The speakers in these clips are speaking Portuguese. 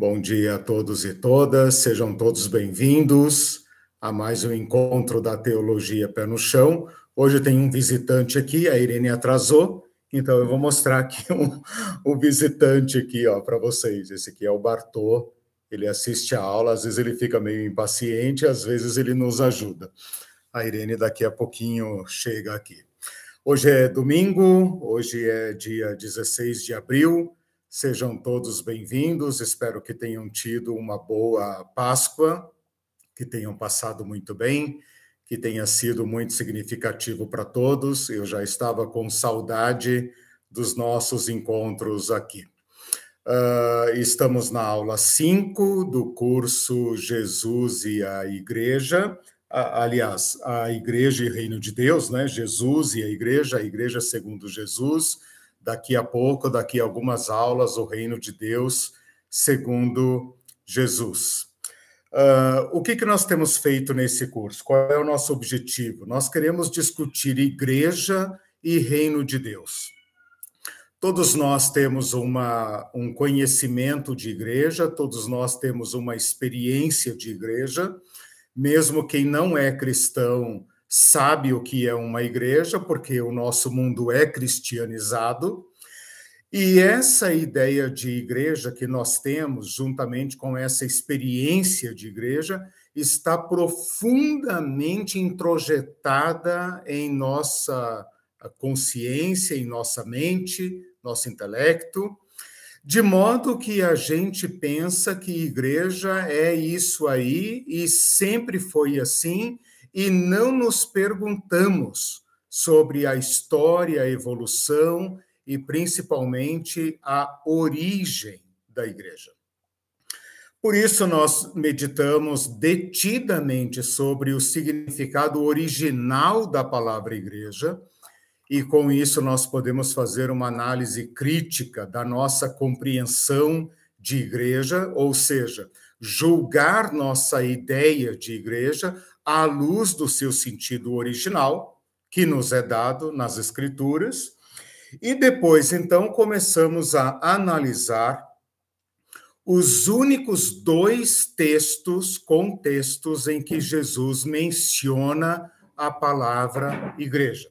Bom dia a todos e todas, sejam todos bem-vindos a mais um encontro da Teologia Pé no Chão. Hoje tem um visitante aqui, a Irene atrasou, então eu vou mostrar aqui um, um visitante aqui, ó, para vocês. Esse aqui é o Bartô, ele assiste a aula, às vezes ele fica meio impaciente, às vezes ele nos ajuda. A Irene daqui a pouquinho chega aqui. Hoje é domingo, hoje é dia 16 de abril, Sejam todos bem-vindos, espero que tenham tido uma boa Páscoa, que tenham passado muito bem, que tenha sido muito significativo para todos. Eu já estava com saudade dos nossos encontros aqui. Uh, estamos na aula 5 do curso Jesus e a Igreja. Aliás, a Igreja e Reino de Deus, né? Jesus e a Igreja, a Igreja segundo Jesus daqui a pouco, daqui a algumas aulas, o reino de Deus segundo Jesus. Uh, o que, que nós temos feito nesse curso? Qual é o nosso objetivo? Nós queremos discutir igreja e reino de Deus. Todos nós temos uma, um conhecimento de igreja, todos nós temos uma experiência de igreja, mesmo quem não é cristão sabe o que é uma igreja, porque o nosso mundo é cristianizado. E essa ideia de igreja que nós temos, juntamente com essa experiência de igreja, está profundamente introjetada em nossa consciência, em nossa mente, nosso intelecto, de modo que a gente pensa que igreja é isso aí e sempre foi assim, e não nos perguntamos sobre a história, a evolução e principalmente a origem da igreja. Por isso, nós meditamos detidamente sobre o significado original da palavra igreja, e com isso nós podemos fazer uma análise crítica da nossa compreensão de igreja, ou seja, julgar nossa ideia de igreja à luz do seu sentido original, que nos é dado nas Escrituras, e depois, então, começamos a analisar os únicos dois textos, contextos, em que Jesus menciona a palavra igreja.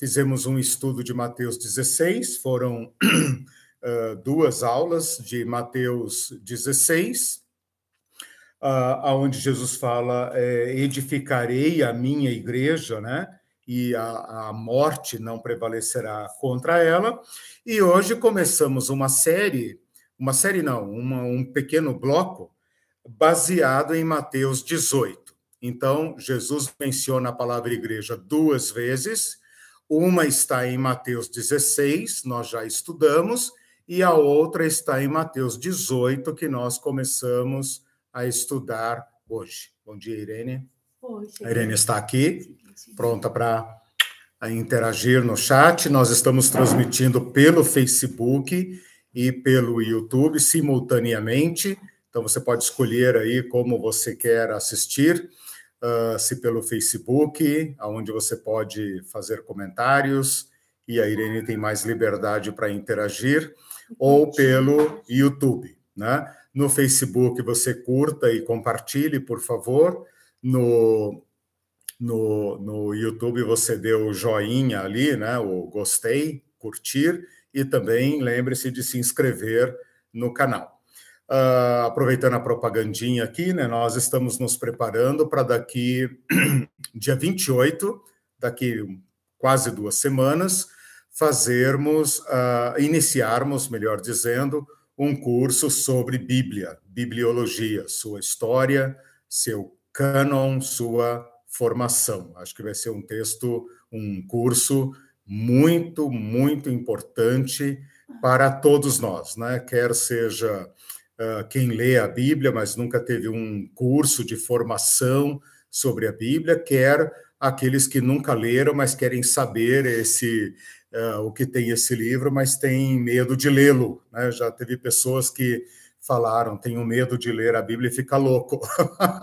Fizemos um estudo de Mateus 16, foram uh, duas aulas de Mateus 16, uh, aonde Jesus fala: é, edificarei a minha igreja, né? E a, a morte não prevalecerá contra ela. E hoje começamos uma série, uma série não, uma, um pequeno bloco baseado em Mateus 18. Então, Jesus menciona a palavra igreja duas vezes. Uma está em Mateus 16, nós já estudamos, e a outra está em Mateus 18, que nós começamos a estudar hoje. Bom dia, Irene. Oi, a Irene está aqui, pronta para interagir no chat. Nós estamos transmitindo pelo Facebook e pelo YouTube simultaneamente. Então você pode escolher aí como você quer assistir, uh, se pelo Facebook, aonde você pode fazer comentários e a Irene tem mais liberdade para interagir, ou pelo YouTube, né? No Facebook você curta e compartilhe, por favor. No, no, no YouTube você dê o joinha ali, né? O gostei, curtir, e também lembre-se de se inscrever no canal. Uh, aproveitando a propagandinha aqui, né? Nós estamos nos preparando para daqui, dia 28, daqui quase duas semanas, fazermos, uh, iniciarmos, melhor dizendo, um curso sobre Bíblia, bibliologia, sua história, seu cânon, sua formação. Acho que vai ser um texto, um curso muito, muito importante para todos nós, né? Quer seja uh, quem lê a Bíblia, mas nunca teve um curso de formação sobre a Bíblia, quer aqueles que nunca leram, mas querem saber esse uh, o que tem esse livro, mas tem medo de lê-lo. Né? Já teve pessoas que falaram, tenho medo de ler a Bíblia e fica louco.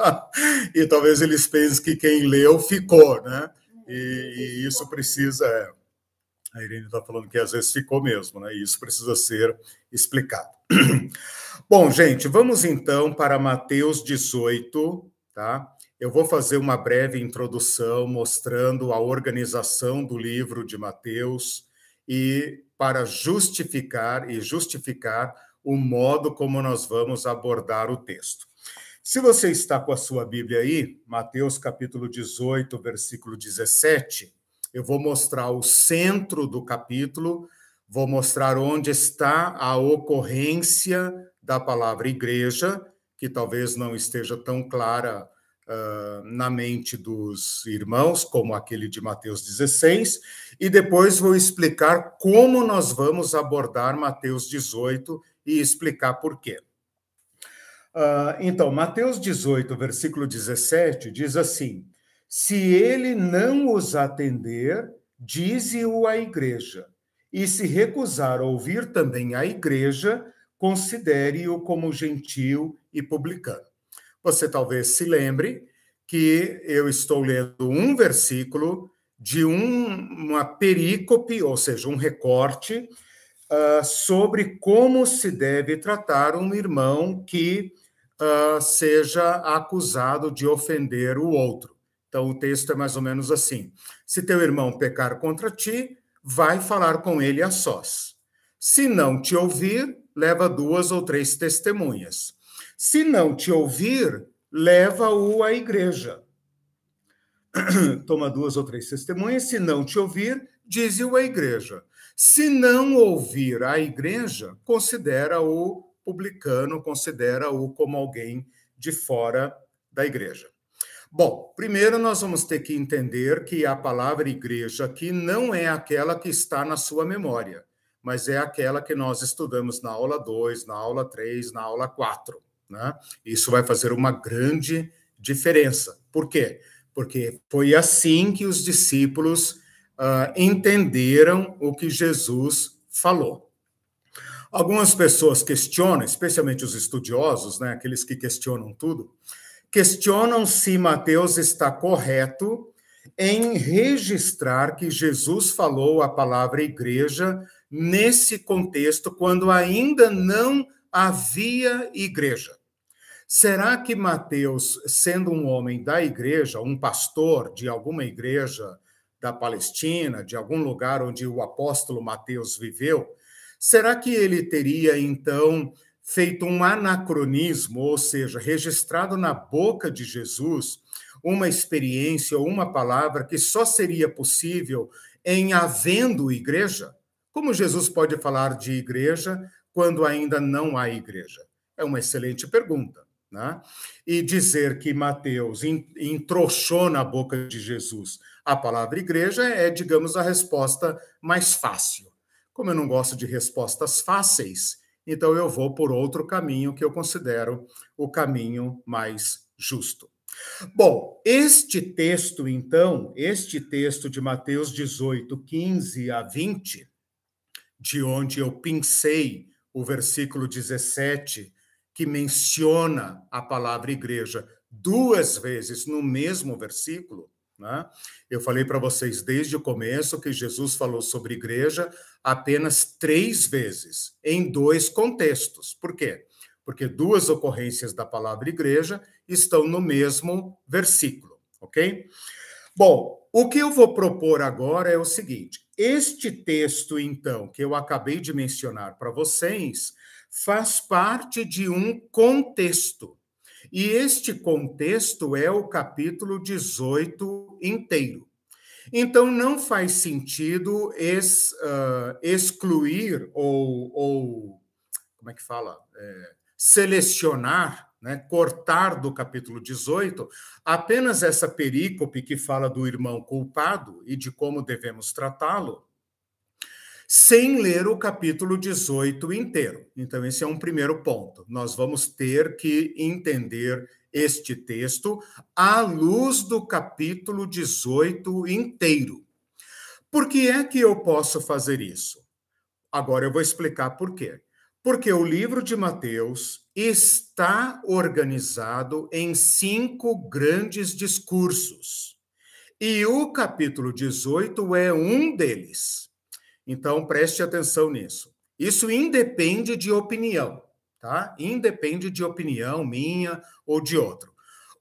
e talvez eles pensem que quem leu ficou, né? E, e isso precisa. É, a Irene está falando que às vezes ficou mesmo, né? E isso precisa ser explicado. Bom, gente, vamos então para Mateus 18, tá? Eu vou fazer uma breve introdução mostrando a organização do livro de Mateus e para justificar e justificar o modo como nós vamos abordar o texto. Se você está com a sua Bíblia aí, Mateus capítulo 18, versículo 17, eu vou mostrar o centro do capítulo, vou mostrar onde está a ocorrência da palavra igreja, que talvez não esteja tão clara uh, na mente dos irmãos, como aquele de Mateus 16, e depois vou explicar como nós vamos abordar Mateus 18 e explicar por quê. Uh, então, Mateus 18, versículo 17, diz assim: Se ele não os atender, dize-o à igreja, e se recusar ouvir também a igreja, considere-o como gentil e publicano. Você talvez se lembre que eu estou lendo um versículo de um, uma perícope, ou seja, um recorte, uh, sobre como se deve tratar um irmão que uh, seja acusado de ofender o outro. Então, o texto é mais ou menos assim: se teu irmão pecar contra ti, vai falar com ele a sós. Se não te ouvir, leva duas ou três testemunhas. Se não te ouvir, leva-o à igreja. Toma duas ou três testemunhas. Se não te ouvir, dize-o à igreja. Se não ouvir a igreja, considera-o publicano, considera-o como alguém de fora da igreja. Bom, primeiro nós vamos ter que entender que a palavra igreja aqui não é aquela que está na sua memória, mas é aquela que nós estudamos na aula 2, na aula 3, na aula 4. Né? Isso vai fazer uma grande diferença. Por quê? Porque foi assim que os discípulos uh, entenderam o que Jesus falou. Algumas pessoas questionam, especialmente os estudiosos, né, aqueles que questionam tudo, questionam se Mateus está correto em registrar que Jesus falou a palavra igreja nesse contexto, quando ainda não havia igreja. Será que Mateus, sendo um homem da igreja, um pastor de alguma igreja da Palestina, de algum lugar onde o apóstolo Mateus viveu, será que ele teria então feito um anacronismo, ou seja, registrado na boca de Jesus uma experiência ou uma palavra que só seria possível em havendo igreja? Como Jesus pode falar de igreja quando ainda não há igreja? É uma excelente pergunta. Né? E dizer que Mateus entrochou na boca de Jesus a palavra igreja é, digamos, a resposta mais fácil. Como eu não gosto de respostas fáceis, então eu vou por outro caminho que eu considero o caminho mais justo. Bom, este texto, então, este texto de Mateus 18, 15 a 20, de onde eu pincei o versículo 17 que menciona a palavra igreja duas vezes no mesmo versículo. Né? Eu falei para vocês desde o começo que Jesus falou sobre igreja apenas três vezes, em dois contextos. Por quê? Porque duas ocorrências da palavra igreja estão no mesmo versículo, ok? Bom, o que eu vou propor agora é o seguinte: este texto, então, que eu acabei de mencionar para vocês, faz parte de um contexto. E este contexto é o capítulo 18 inteiro. Então, não faz sentido ex, uh, excluir ou, ou, como é que fala? É, selecionar, né, cortar do capítulo 18 apenas essa perícope que fala do irmão culpado e de como devemos tratá-lo, sem ler o capítulo 18 inteiro. Então, esse é um primeiro ponto. Nós vamos ter que entender este texto à luz do capítulo 18 inteiro. Por que é que eu posso fazer isso? Agora eu vou explicar por quê. Porque o livro de Mateus está organizado em cinco grandes discursos. E o capítulo 18 é um deles. Então, preste atenção nisso. Isso independe de opinião. tá? Independe de opinião minha ou de outro.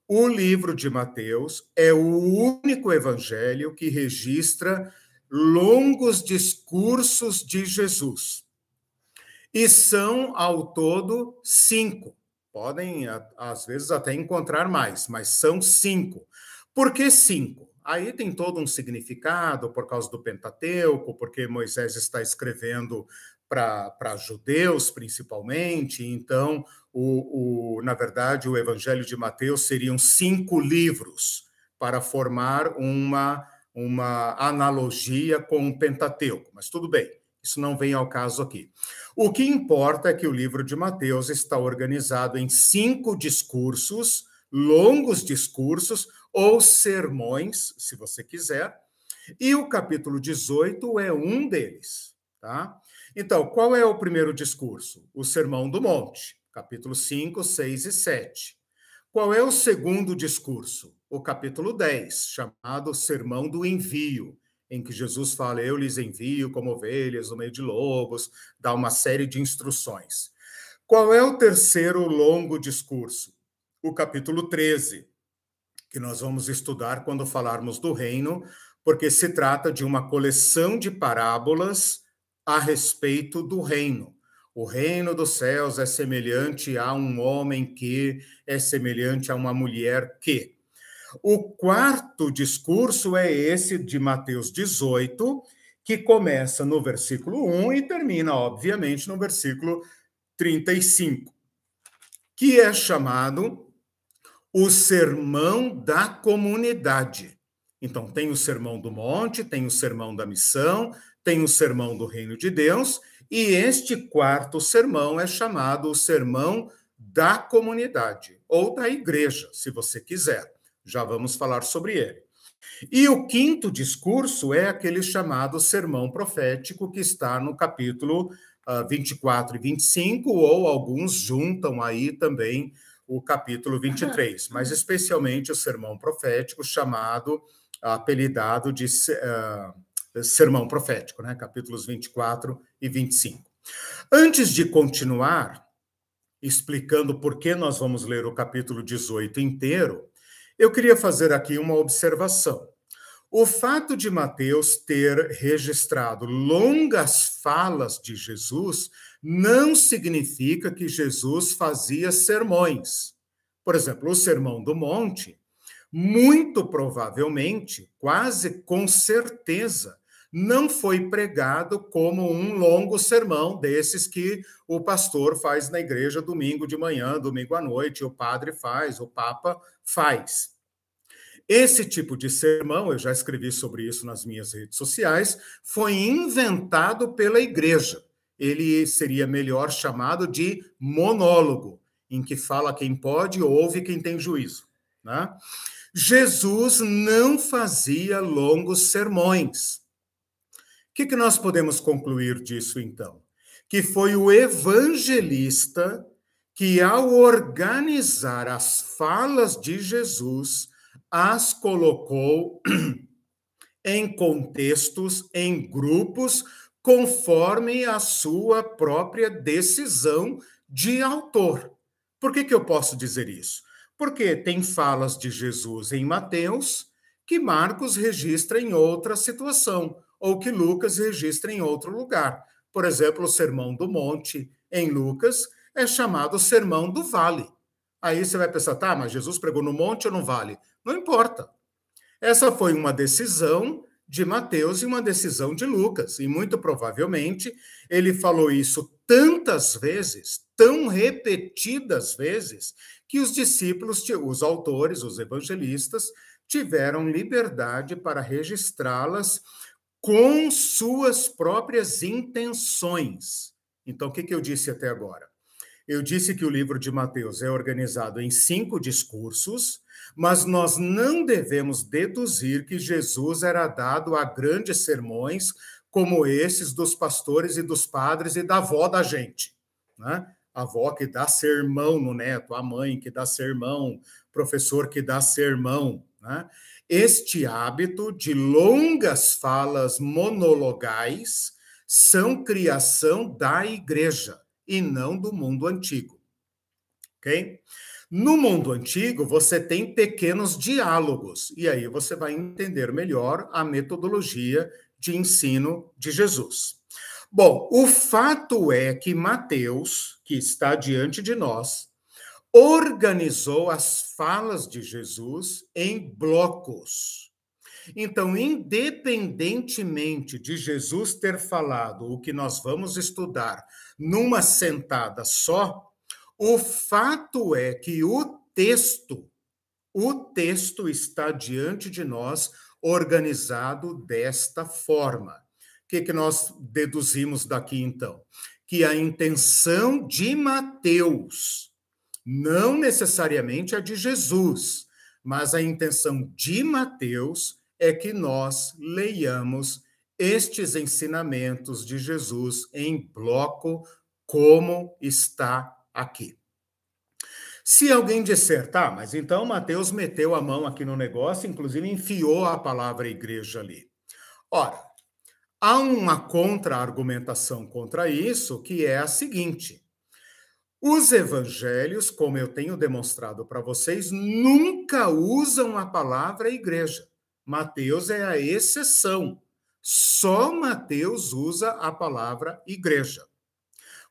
O livro de Mateus é o único evangelho que registra longos discursos de Jesus. E são, ao todo, cinco. Podem, às vezes, até encontrar mais, mas são cinco. Por que cinco? Aí tem todo um significado por causa do Pentateuco, porque Moisés está escrevendo para judeus, principalmente. Então, o, o, na verdade, o Evangelho de Mateus seriam cinco livros para formar uma, uma analogia com o Pentateuco. Mas tudo bem, isso não vem ao caso aqui. O que importa é que o livro de Mateus está organizado em cinco discursos, longos discursos, ou sermões, se você quiser, e o capítulo 18 é um deles, tá? Então, qual é o primeiro discurso? O Sermão do Monte, capítulo 5, 6 e 7. Qual é o segundo discurso? O capítulo 10, chamado Sermão do Envio, em que Jesus fala: Eu lhes envio como ovelhas no meio de lobos, dá uma série de instruções. Qual é o terceiro longo discurso? O capítulo 13, que nós vamos estudar quando falarmos do reino, porque se trata de uma coleção de parábolas a respeito do reino. O reino dos céus é semelhante a um homem que é semelhante a uma mulher que. O quarto discurso é esse de Mateus 18, que começa no versículo 1 e termina, obviamente, no versículo 35, que é chamado o sermão da comunidade. Então, tem o sermão do monte, tem o sermão da missão, tem o sermão do reino de Deus, e este quarto sermão é chamado o sermão da comunidade, ou da igreja, se você quiser. Já vamos falar sobre ele. E o quinto discurso é aquele chamado sermão profético, que está no capítulo uh, 24 e 25, ou alguns juntam aí também o capítulo 23, mas especialmente o sermão profético, chamado, apelidado de. Uh, sermão profético, né? capítulos 24 e 25. Antes de continuar explicando por que nós vamos ler o capítulo 18 inteiro, eu queria fazer aqui uma observação. O fato de Mateus ter registrado longas falas de Jesus não significa que Jesus fazia sermões. Por exemplo, o Sermão do Monte, muito provavelmente, quase com certeza, não foi pregado como um longo sermão desses que o pastor faz na igreja domingo de manhã, domingo à noite, o padre faz, o papa faz. Esse tipo de sermão, eu já escrevi sobre isso nas minhas redes sociais, foi inventado pela igreja. Ele seria melhor chamado de monólogo, em que fala quem pode, ouve quem tem juízo. Né? Jesus não fazia longos sermões que, que nós podemos concluir disso, então? Que foi o evangelista que, ao organizar as falas de Jesus, as colocou em contextos, em grupos, conforme a sua própria decisão de autor. Por que, que eu posso dizer isso? Porque tem falas de Jesus em Mateus que Marcos registra em outra situação ou que Lucas registra em outro lugar. Por exemplo, o Sermão do Monte, em Lucas, é chamado Sermão do Vale. Aí você vai pensar, tá, mas Jesus pregou no monte ou no vale? Não importa. Essa foi uma decisão de Mateus e uma decisão de Lucas. E muito provavelmente ele falou isso tantas vezes, tão repetidas vezes, que os discípulos, os autores, os evangelistas, tiveram liberdade para registrá-las com suas próprias intenções. Então, o que, que eu disse até agora? Eu disse que o livro de Mateus é organizado em cinco discursos, mas nós não devemos deduzir que Jesus era dado a grandes sermões como esses dos pastores e dos padres e da avó da gente. Né? A avó que dá sermão no neto, a mãe que dá sermão, professor que dá sermão. Né? Este hábito de longas falas monologais são criação da igreja e não do mundo antigo. Ok? No mundo antigo, você tem pequenos diálogos, e aí você vai entender melhor a metodologia de ensino de Jesus. Bom, o fato é que Mateus, que está diante de nós, organizou as falas de Jesus em blocos. Então, independentemente de Jesus ter falado o que nós vamos estudar numa sentada só, o fato é que o texto, o texto está diante de nós organizado desta forma. O que, que nós deduzimos daqui então? Que a intenção de Mateus, não necessariamente a de Jesus, mas a intenção de Mateus é que nós leiamos estes ensinamentos de Jesus em bloco, como está aqui. Se alguém disser, tá, mas então Mateus meteu a mão aqui no negócio, inclusive enfiou a palavra igreja ali. Ora, há uma contra-argumentação contra isso, que é a seguinte: os evangelhos, como eu tenho demonstrado para vocês, nunca usam a palavra igreja. Mateus é a exceção. Só Mateus usa a palavra igreja.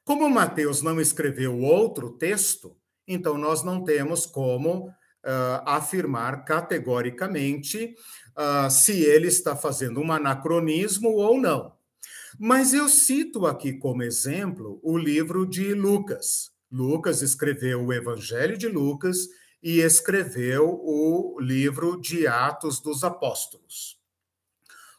Como Mateus não escreveu outro texto, então nós não temos como uh, afirmar categoricamente uh, se ele está fazendo um anacronismo ou não. Mas eu cito aqui como exemplo o livro de Lucas. Lucas escreveu o Evangelho de Lucas e escreveu o livro de Atos dos Apóstolos.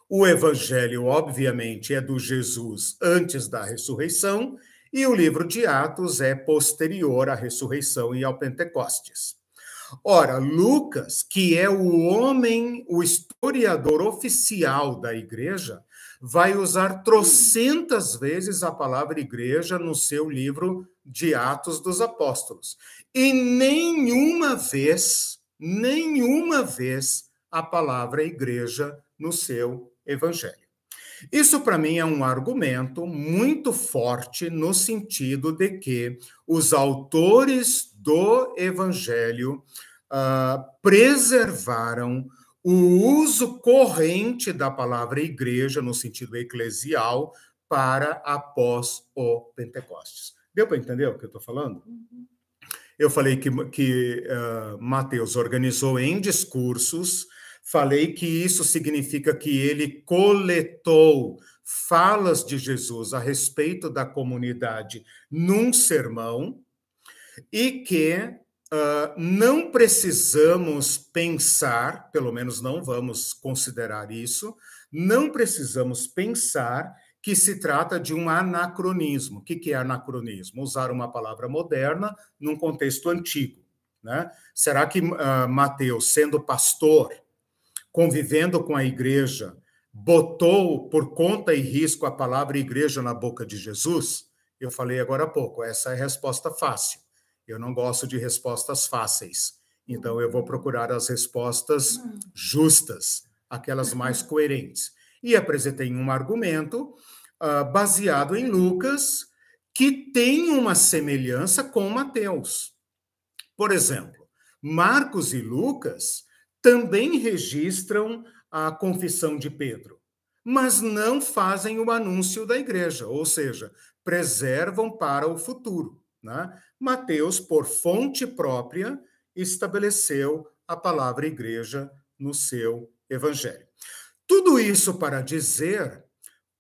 O Evangelho, obviamente, é do Jesus antes da ressurreição e o livro de Atos é posterior à ressurreição e ao Pentecostes. Ora, Lucas, que é o homem, o historiador oficial da igreja, vai usar trocentas vezes a palavra igreja no seu livro de Atos dos Apóstolos. E nenhuma vez, nenhuma vez, a palavra igreja no seu evangelho. Isso, para mim, é um argumento muito forte no sentido de que os autores do Evangelho uh, preservaram o uso corrente da palavra igreja, no sentido eclesial, para após o Pentecostes. Deu para entender o que eu estou falando? Uhum. Eu falei que, que uh, Mateus organizou em discursos Falei que isso significa que ele coletou falas de Jesus a respeito da comunidade num sermão e que uh, não precisamos pensar, pelo menos não vamos considerar isso, não precisamos pensar que se trata de um anacronismo. O que é anacronismo? Usar uma palavra moderna num contexto antigo. Né? Será que uh, Mateus, sendo pastor, convivendo com a igreja, botou por conta e risco a palavra igreja na boca de Jesus? Eu falei agora há pouco, essa é a resposta fácil. Eu não gosto de respostas fáceis. Então eu vou procurar as respostas justas, aquelas mais coerentes. E apresentei um argumento uh, baseado em Lucas, que tem uma semelhança com Mateus. Por exemplo, Marcos e Lucas também registram a confissão de Pedro, mas não fazem o anúncio da igreja, ou seja, preservam para o futuro. Né? Mateus, por fonte própria, estabeleceu a palavra igreja no seu evangelho. Tudo isso para dizer,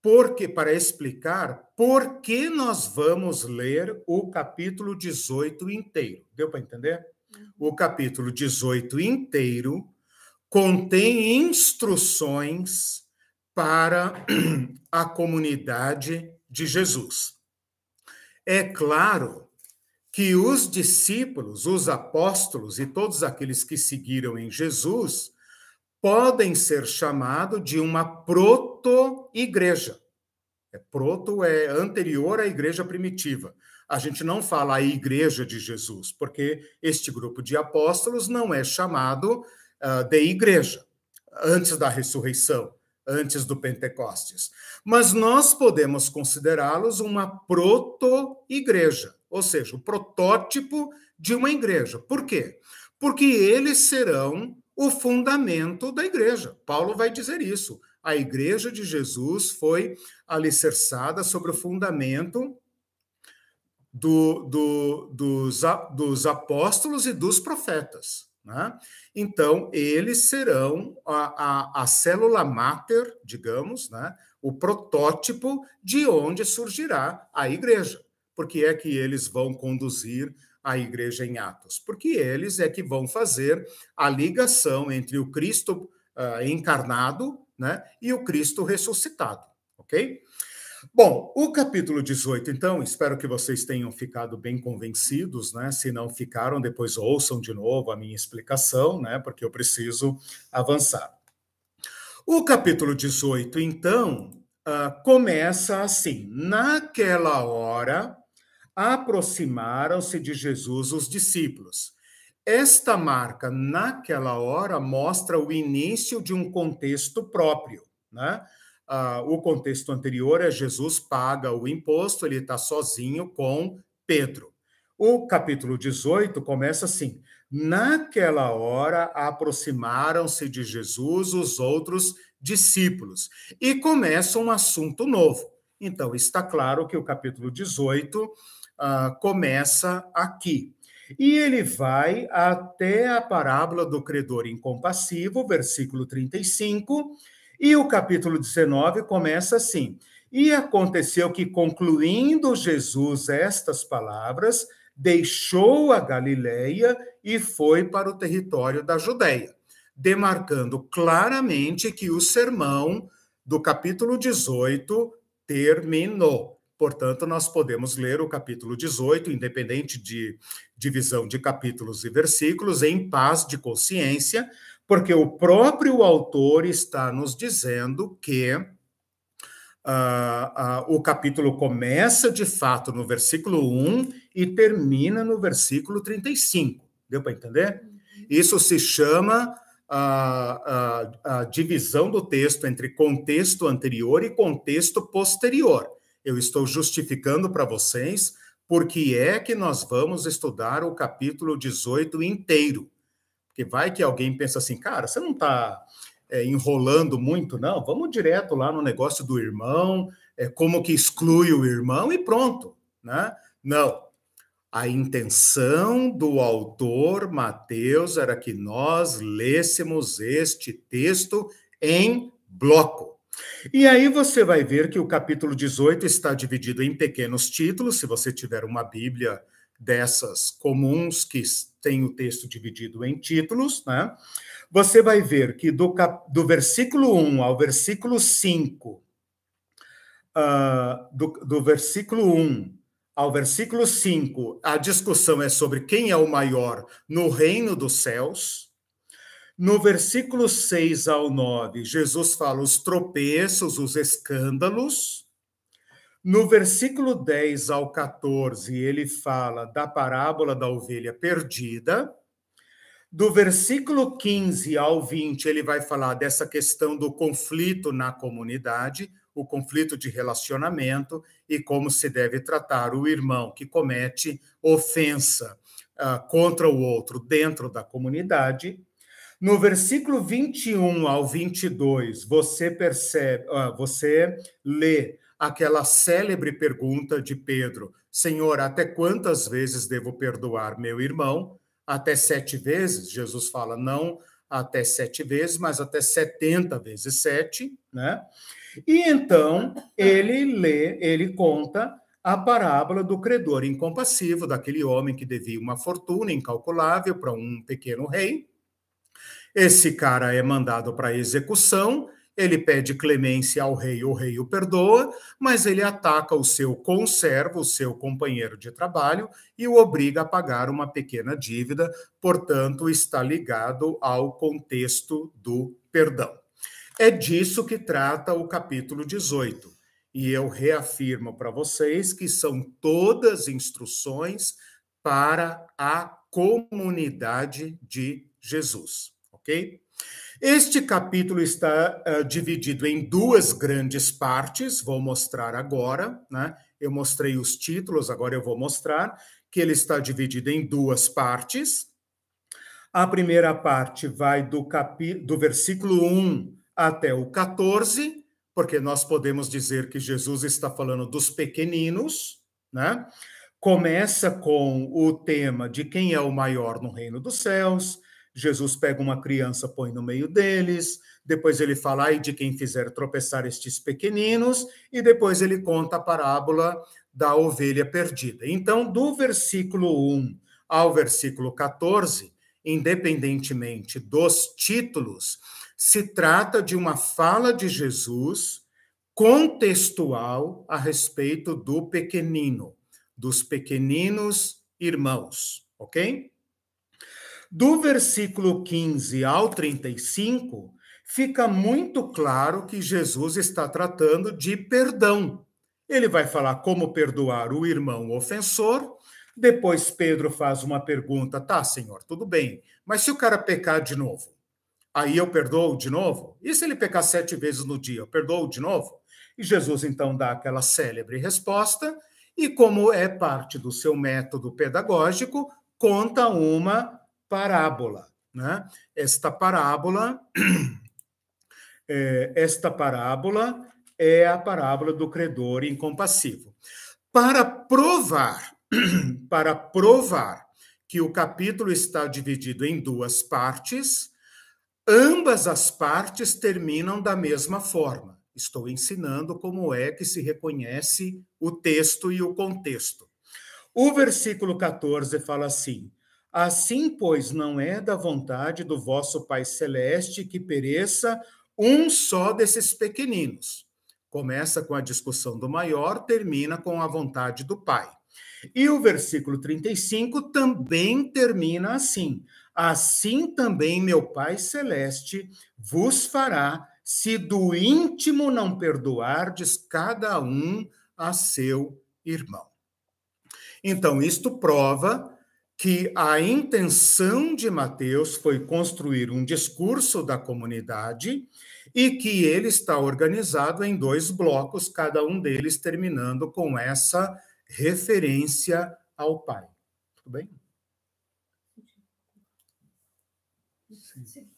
porque para explicar por que nós vamos ler o capítulo 18 inteiro. Deu para entender? o capítulo 18 inteiro contém instruções para a comunidade de Jesus. É claro que os discípulos, os apóstolos e todos aqueles que seguiram em Jesus podem ser chamados de uma proto-igreja. É, proto é anterior à igreja primitiva a gente não fala a igreja de Jesus, porque este grupo de apóstolos não é chamado uh, de igreja antes da ressurreição. antes do Pentecostes. Mas nós podemos considerá-los uma proto-igreja, ou seja, o protótipo de uma igreja. Por quê? Porque eles serão o fundamento da igreja. Paulo vai dizer isso. A igreja de Jesus foi alicerçada sobre o fundamento do, do, dos, dos apóstolos e dos profetas. Né? Então, eles serão a, a, a célula máter, digamos, né? o protótipo de onde surgirá a igreja. Porque é que eles vão conduzir a igreja em Atos? Porque eles é que vão fazer a ligação entre o Cristo uh, encarnado né, e o Cristo ressuscitado, ok? Bom, o capítulo 18, então, espero que vocês tenham ficado bem convencidos, né? Se não ficaram, depois ouçam de novo a minha explicação, né? Porque eu preciso avançar. O capítulo 18, então, uh, começa assim: naquela hora aproximaram-se de Jesus os discípulos. Esta marca, naquela hora, mostra o início de um contexto próprio, né? Uh, o contexto anterior é Jesus paga o imposto, ele está sozinho com Pedro. O capítulo 18 começa assim: Naquela hora aproximaram-se de Jesus os outros discípulos e começa um assunto novo. Então, está claro que o capítulo 18 uh, ah, começa aqui. E ele vai até a parábola do credor incompassivo, versículo 35 e o capítulo 19 começa assim: E aconteceu que, concluindo Jesus estas palavras, deixou a Galileia e foi para o território da Judéia, demarcando claramente que o sermão do capítulo 18 terminou. Portanto, nós podemos ler o capítulo 18, independente de divisão de capítulos e versículos, em paz de consciência, porque o próprio autor está nos dizendo que uh, uh, o capítulo começa de fato no versículo 1 e termina no versículo 35. Deu para entender? Isso se chama a, a, a, divisão do texto entre contexto anterior e contexto posterior. Eu estou justificando para vocês porque é que nós vamos estudar o capítulo 18 inteiro. Porque vai que alguém pensa assim, cara, você não está é, enrolando muito, não? Vamos direto lá no negócio do irmão, é, como que exclui o irmão e pronto, né? Não. A intenção do autor Mateus era que nós lêssemos este texto em bloco. E aí você vai ver que o capítulo 18 está dividido em pequenos títulos, se você tiver uma Bíblia dessas comuns que tem o texto dividido em títulos, né? Você vai ver que do, cap, do versículo 1 ao versículo 5, uh, ah, do, do versículo 1 ao versículo 5, a discussão é sobre quem é o maior no reino dos céus. No versículo 6 ao 9, Jesus fala os tropeços, os escândalos. No versículo 10 ao 14, ele fala da parábola da ovelha perdida. Do versículo 15 ao 20, ele vai falar dessa questão do conflito na comunidade, o conflito de relacionamento e como se deve tratar o irmão que comete ofensa uh, contra o outro dentro da comunidade. No versículo 21 ao 22, você percebe, uh, você lê aquela célebre pergunta de Pedro: Senhor, até quantas vezes devo perdoar meu irmão? Até sete vezes? Jesus fala, não até sete vezes, mas até setenta vezes sete, né? E então ele lê, ele conta a parábola do credor incompassivo, daquele homem que devia uma fortuna incalculável para um pequeno rei. Esse cara é mandado para execução ele pede clemência ao rei, o rei o perdoa, mas ele ataca o seu conservo, o seu companheiro de trabalho, e o obriga a pagar uma pequena dívida, portanto, está ligado ao contexto do perdão. É disso que trata o capítulo 18. E eu reafirmo para vocês que são todas instruções para a comunidade de Jesus, ok? Este capítulo está uh, dividido em duas grandes partes, vou mostrar agora, né? Eu mostrei os títulos, agora eu vou mostrar que ele está dividido em duas partes. A primeira parte vai do, capi... do versículo 1 até o 14, porque nós podemos dizer que Jesus está falando dos pequeninos, né? Começa com o tema de quem é o maior no reino dos céus. Jesus pega uma criança, põe no meio deles, depois ele fala aí de quem fizer tropeçar estes pequeninos, e depois ele conta a parábola da ovelha perdida. Então, do versículo 1 ao versículo 14, independentemente dos títulos, se trata de uma fala de Jesus contextual a respeito do pequenino, dos pequeninos irmãos, ok? Do versículo 15 ao 35, fica muito claro que Jesus está tratando de perdão. Ele vai falar como perdoar o irmão ofensor. Depois Pedro faz uma pergunta: tá, senhor, tudo bem, mas se o cara pecar de novo, aí eu perdoo de novo? E se ele pecar sete vezes no dia, eu perdoo de novo? E Jesus então dá aquela célebre resposta, e como é parte do seu método pedagógico, conta uma parábola. Né? Esta parábola, é, esta parábola é a parábola do credor incompassivo. Para provar, para provar que o capítulo está dividido em duas partes, ambas as partes terminam da mesma forma. Estou ensinando como é que se reconhece o texto e o contexto. O versículo 14 fala assim: Assim, pois, não é da vontade do vosso Pai Celeste que pereça um só desses pequeninos. Começa com a discussão do maior, termina com a vontade do Pai. E o versículo 35 também termina assim: Assim também meu Pai Celeste vos fará se do íntimo não perdoardes cada um a seu irmão. Então, isto prova que a intenção de Mateus foi construir um discurso da comunidade e que ele está organizado em dois blocos, cada um deles terminando com essa referência ao Pai. Tudo bem? Sim.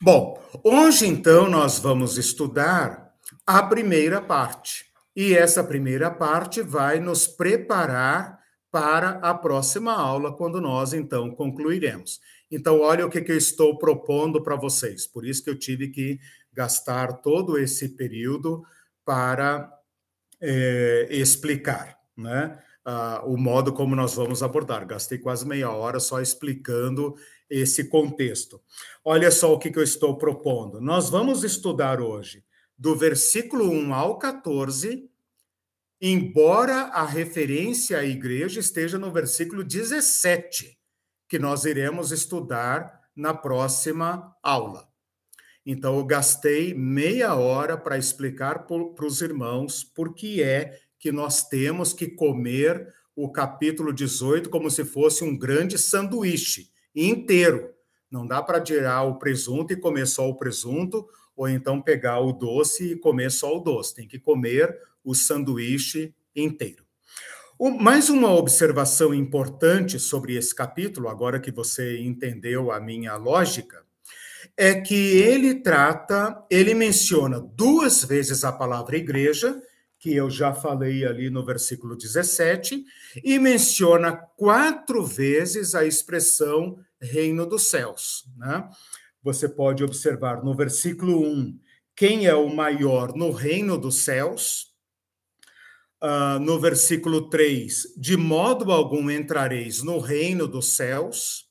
Bom, hoje então nós vamos estudar a primeira parte. E essa primeira parte vai nos preparar para a próxima aula, quando nós então concluiremos. Então, olha o que, que eu estou propondo para vocês. Por isso que eu tive que gastar todo esse período para é, explicar, né? O modo como nós vamos abordar. Gastei quase meia hora só explicando esse contexto. Olha só o que, que eu estou propondo. Nós vamos estudar hoje do versículo 1 ao 14, embora a referência à igreja esteja no versículo 17, que nós iremos estudar na próxima aula. Então, eu gastei meia hora para explicar para os irmãos por que é que nós temos que comer o capítulo 18 como se fosse um grande sanduíche inteiro. Não dá para tirar o presunto e comer só o presunto, ou então pegar o doce e comer só o doce. Tem que comer o sanduíche inteiro. O, mais uma observação importante sobre esse capítulo, agora que você entendeu a minha lógica, é que ele trata, ele menciona duas vezes a palavra igreja, que eu já falei ali no versículo 17, e menciona quatro vezes a expressão reino dos céus. Né? Você pode observar no versículo 1 quem é o maior no reino dos céus. Uh, no versículo 3, de modo algum entrareis no reino dos céus.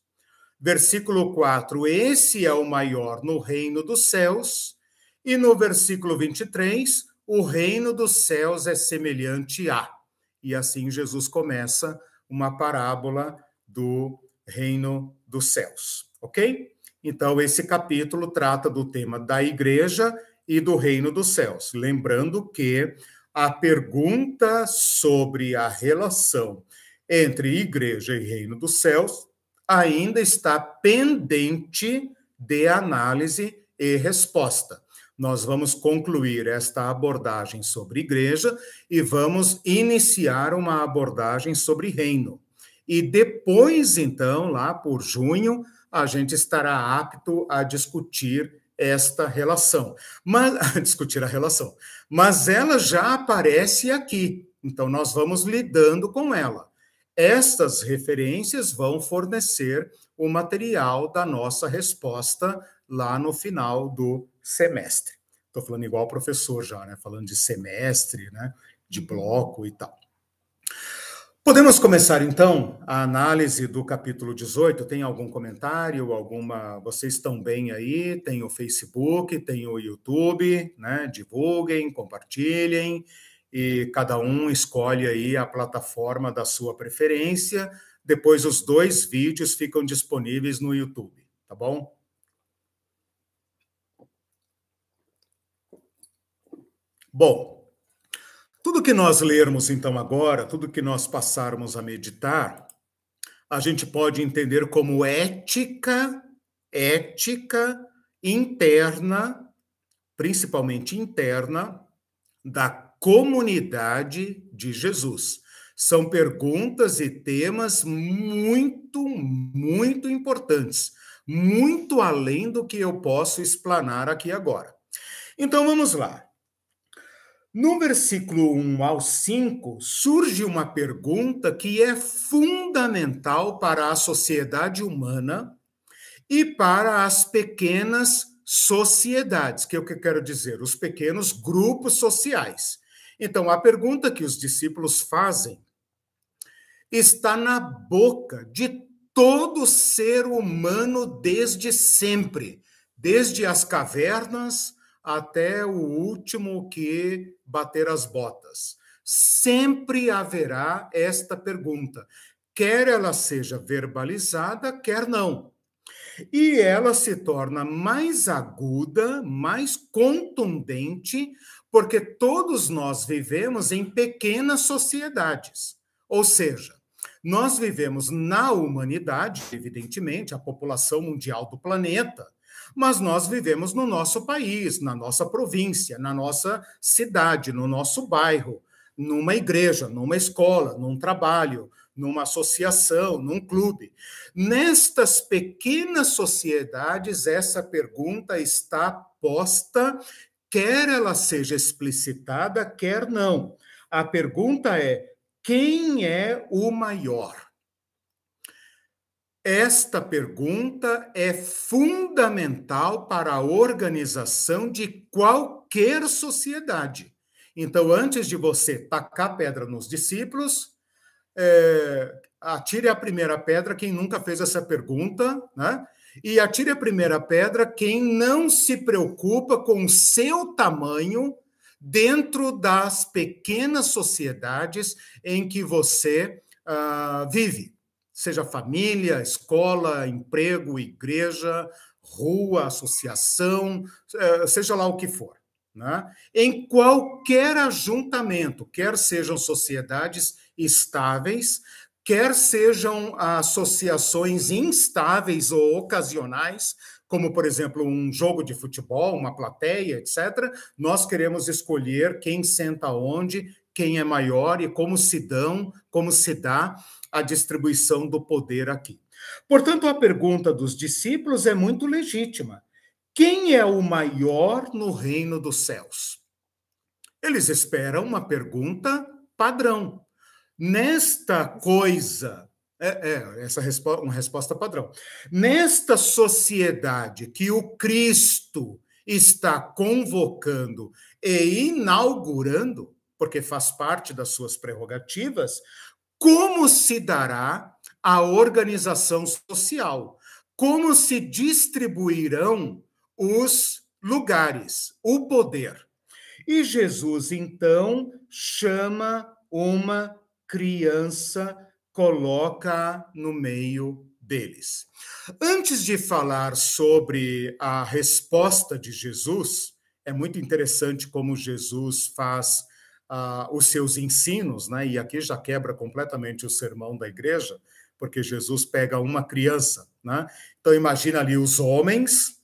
Versículo 4, esse é o maior no reino dos céus. E no versículo 23, o reino dos céus é semelhante a. E assim Jesus começa uma parábola do reino dos céus, ok? Então, esse capítulo trata do tema da igreja e do reino dos céus. Lembrando que a pergunta sobre a relação entre igreja e reino dos céus ainda está pendente de análise e resposta. Nós vamos concluir esta abordagem sobre igreja e vamos iniciar uma abordagem sobre reino. E depois, então, lá por junho, a gente estará apto a discutir esta relação. Mas discutir a relação. Mas ela já aparece aqui. Então nós vamos lidando com ela. Estas referências vão fornecer o material da nossa resposta lá no final do semestre. Estou falando igual professor já, né? Falando de semestre, né? De bloco e tal. Podemos começar então a análise do capítulo 18. Tem algum comentário, alguma? Vocês estão bem aí? Tem o Facebook, tem o YouTube, né? Divulguem, compartilhem e cada um escolhe aí a plataforma da sua preferência. Depois os dois vídeos ficam disponíveis no YouTube, tá bom? Bom, tudo que nós lermos então agora, tudo que nós passarmos a meditar, a gente pode entender como ética, ética interna, principalmente interna, da comunidade de Jesus. São perguntas e temas muito, muito importantes, muito além do que eu posso explanar aqui agora. Então vamos lá. No versículo 1 ao 5, surge uma pergunta que é fundamental para a sociedade humana e para as pequenas sociedades, que é o que eu quero dizer, os pequenos grupos sociais. Então, a pergunta que os discípulos fazem está na boca de todo ser humano desde sempre, desde as cavernas até o último que bater as botas. Sempre haverá esta pergunta, quer ela seja verbalizada, quer não. E ela se torna mais aguda, mais contundente, porque todos nós vivemos em pequenas sociedades. Ou seja, nós vivemos na humanidade, evidentemente, a população mundial do planeta, mas nós vivemos no nosso país, na nossa província, na nossa cidade, no nosso bairro, numa igreja, numa escola, num trabalho, numa associação, num clube. Nestas pequenas sociedades, essa pergunta está posta, quer ela seja explicitada, quer não. A pergunta é: quem é o maior? Esta pergunta é fundamental para a organização de qualquer sociedade. Então, antes de você tacar pedra nos discípulos, é, atire a primeira pedra quem nunca fez essa pergunta, né? E atire a primeira pedra quem não se preocupa com o seu tamanho dentro das pequenas sociedades em que você uh, vive seja família, escola, emprego, igreja, rua, associação, eh, seja lá o que for. Né? Em qualquer ajuntamento, quer sejam sociedades estáveis, quer sejam associações instáveis ou ocasionais, como, por exemplo, um jogo de futebol, uma plateia, etc., nós queremos escolher quem senta onde, quem é maior e como se dão, como se dá a distribuição do poder aqui. Portanto, a pergunta dos discípulos é muito legítima. Quem é o maior no reino dos céus? Eles esperam uma pergunta padrão. Nesta coisa, é, é essa respo uma resposta padrão. Nesta sociedade que o Cristo está convocando e inaugurando, porque faz parte das suas prerrogativas, como se dará a organização social, como se distribuirão os lugares, o poder. E Jesus, então, chama uma criança, coloca no meio deles. Antes de falar sobre a resposta de Jesus, é muito interessante como Jesus faz uh, os seus ensinos, né? e aqui já quebra completamente o sermão da igreja, porque Jesus pega uma criança, né? Então imagina ali os homens,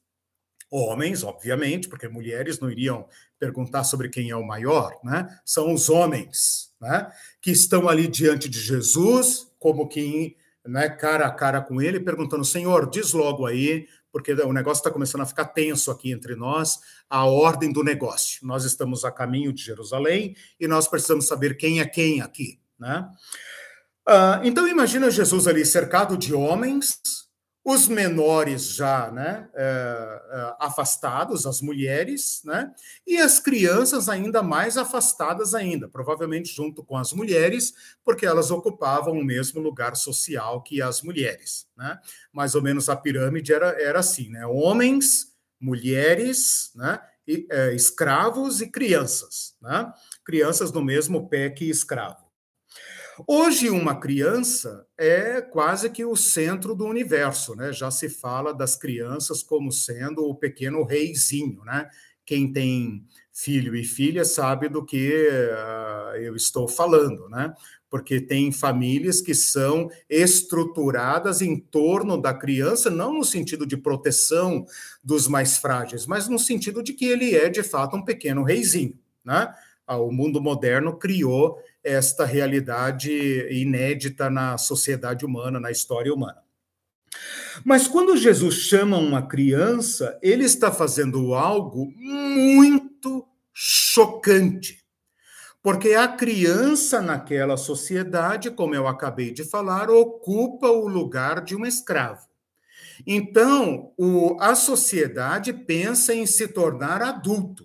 homens, obviamente, porque mulheres não iriam perguntar sobre quem é o maior, né? São os homens, né? Que estão ali diante de Jesus, como que né, cara a cara com ele, perguntando: Senhor, diz logo aí, porque o negócio está começando a ficar tenso aqui entre nós, a ordem do negócio. Nós estamos a caminho de Jerusalém e nós precisamos saber quem é quem aqui, né? Uh, então imagina Jesus ali cercado de homens, os menores já né, é, é, afastados, as mulheres, né, e as crianças ainda mais afastadas ainda, provavelmente junto com as mulheres, porque elas ocupavam o mesmo lugar social que as mulheres. Né? Mais ou menos a pirâmide era, era assim, né? homens, mulheres, né, e, é, escravos e crianças. Né? Crianças no mesmo pé que escravo. Hoje, uma criança é quase que o centro do universo, né? Já se fala das crianças como sendo o pequeno reizinho, né? Quem tem filho e filha sabe do que uh, eu estou falando, né? Porque tem famílias que são estruturadas em torno da criança, não no sentido de proteção dos mais frágeis, mas no sentido de que ele é de fato um pequeno reizinho, né? Ah, o mundo moderno criou esta realidade inédita na sociedade humana, na história humana. Mas quando Jesus chama uma criança, ele está fazendo algo muito chocante. Porque a criança naquela sociedade, como eu acabei de falar, ocupa o lugar de um escravo. Então, o, a sociedade pensa em se tornar adulto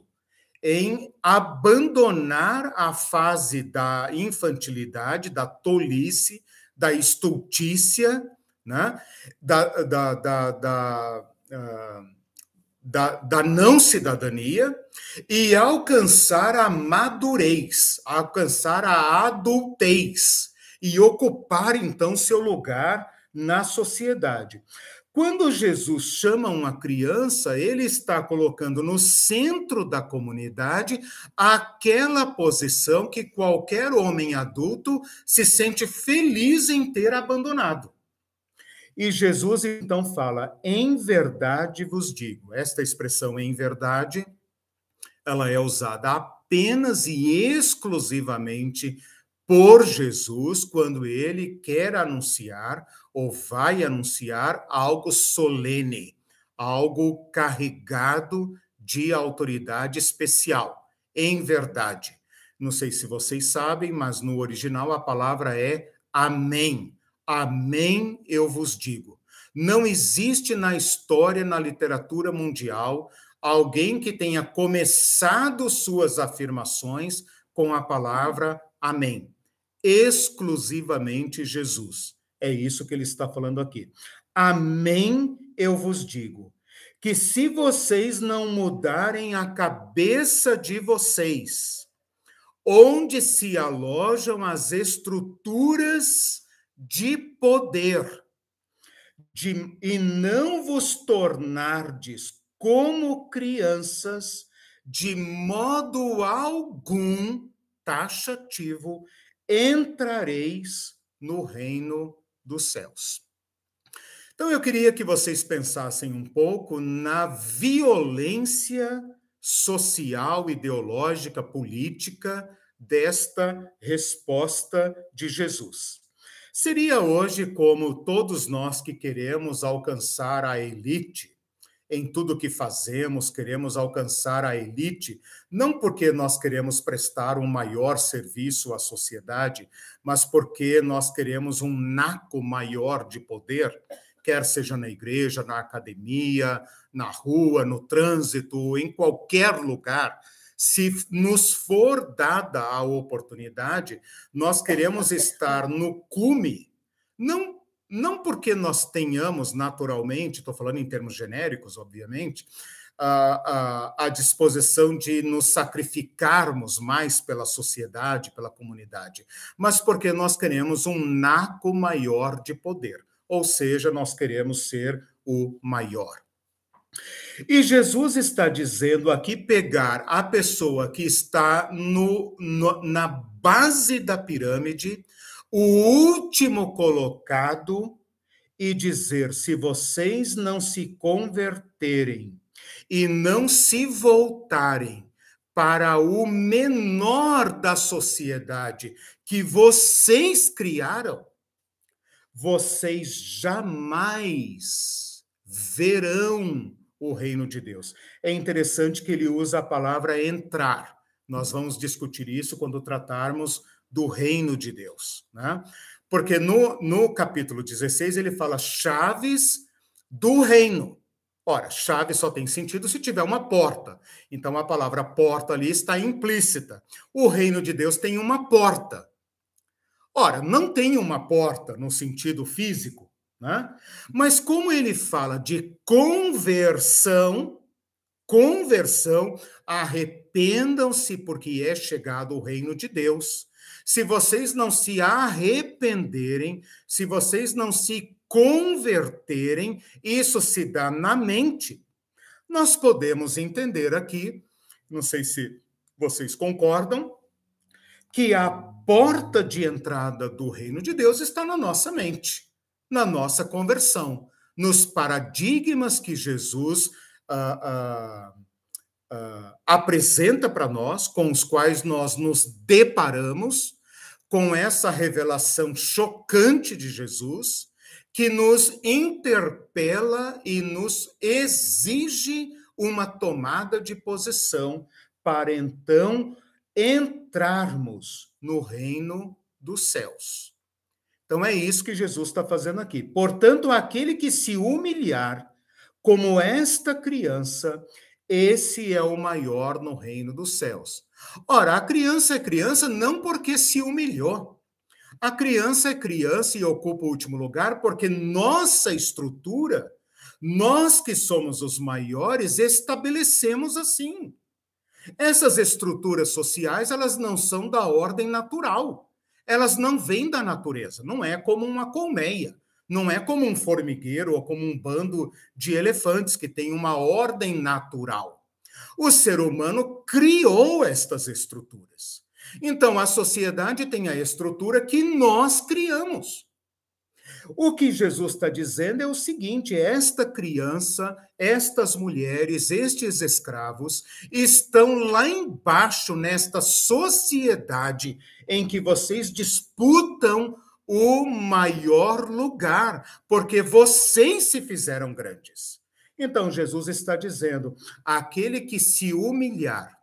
em abandonar a fase da infantilidade, da tolice, da estultícia, né? da, da, da, da, uh, da, da não cidadania e alcançar a madurez, alcançar a adultez e ocupar então seu lugar na sociedade. Quando Jesus chama uma criança, ele está colocando no centro da comunidade aquela posição que qualquer homem adulto se sente feliz em ter abandonado. E Jesus então fala: "Em verdade vos digo". Esta expressão em verdade, ela é usada apenas e exclusivamente por Jesus quando ele quer anunciar ou vai anunciar algo solene, algo carregado de autoridade especial, em verdade. Não sei se vocês sabem, mas no original a palavra é amém. Amém, eu vos digo. Não existe na história, na literatura mundial, alguém que tenha começado suas afirmações com a palavra amém exclusivamente Jesus. É isso que ele está falando aqui. Amém, eu vos digo, que se vocês não mudarem a cabeça de vocês, onde se alojam as estruturas de poder, de, e não vos tornardes como crianças, de modo algum taxativo entrareis no reino dos céus. Então eu queria que vocês pensassem um pouco na violência social, ideológica, política desta resposta de Jesus. Seria hoje como todos nós que queremos alcançar a elite, em tudo que fazemos, queremos alcançar a elite, não porque nós queremos prestar um maior serviço à sociedade, mas porque nós queremos um naco maior de poder, quer seja na igreja, na academia, na rua, no trânsito, em qualquer lugar. Se nos for dada a oportunidade, nós queremos estar no cume, não não porque nós tenhamos naturalmente, estou falando em termos genéricos, obviamente, a, a, a, disposição de nos sacrificarmos mais pela sociedade, pela comunidade, mas porque nós queremos um naco maior de poder, ou seja, nós queremos ser o maior. E Jesus está dizendo aqui pegar a pessoa que está no, no na base da pirâmide o último colocado e dizer: se vocês não se converterem e não se voltarem para o menor da sociedade que vocês criaram, vocês jamais verão o reino de Deus. É interessante que ele usa a palavra entrar. Nós vamos discutir isso quando tratarmos do reino de Deus, né? Porque no, no capítulo 16 ele fala chaves do reino. Ora, chave só tem sentido se tiver uma porta. Então a palavra porta ali está implícita. O reino de Deus tem uma porta. Ora, não tem uma porta no sentido físico, né? Mas como ele fala de conversão, conversão, arrependam-se porque é chegado o reino de Deus. Se vocês não se arrependerem, se vocês não se converterem, isso se dá na mente. Nós podemos entender aqui, não sei se vocês concordam, que a porta de entrada do reino de Deus está na nossa mente, na nossa conversão, nos paradigmas que Jesus ah, ah, ah, apresenta para nós, com os quais nós nos deparamos, com essa revelação chocante de Jesus, que nos interpela e nos exige uma tomada de posição para então entrarmos no reino dos céus. Então é isso que Jesus está fazendo aqui. Portanto, aquele que se humilhar como esta criança, esse é o maior no reino dos céus. Ora, a criança é criança não porque se humilhou. A criança é criança e ocupa o último lugar porque nossa estrutura, nós que somos os maiores, estabelecemos assim. Essas estruturas sociais, elas não são da ordem natural. Elas não vêm da natureza, não é como uma colmeia, não é como um formigueiro ou como um bando de elefantes que tem uma ordem natural. O ser humano criou estas estruturas. Então, a sociedade tem a estrutura que nós criamos. O que Jesus está dizendo é o seguinte: esta criança, estas mulheres, estes escravos estão lá embaixo nesta sociedade em que vocês disputam o maior lugar, porque vocês se fizeram grandes. Então, Jesus está dizendo: aquele que se humilhar,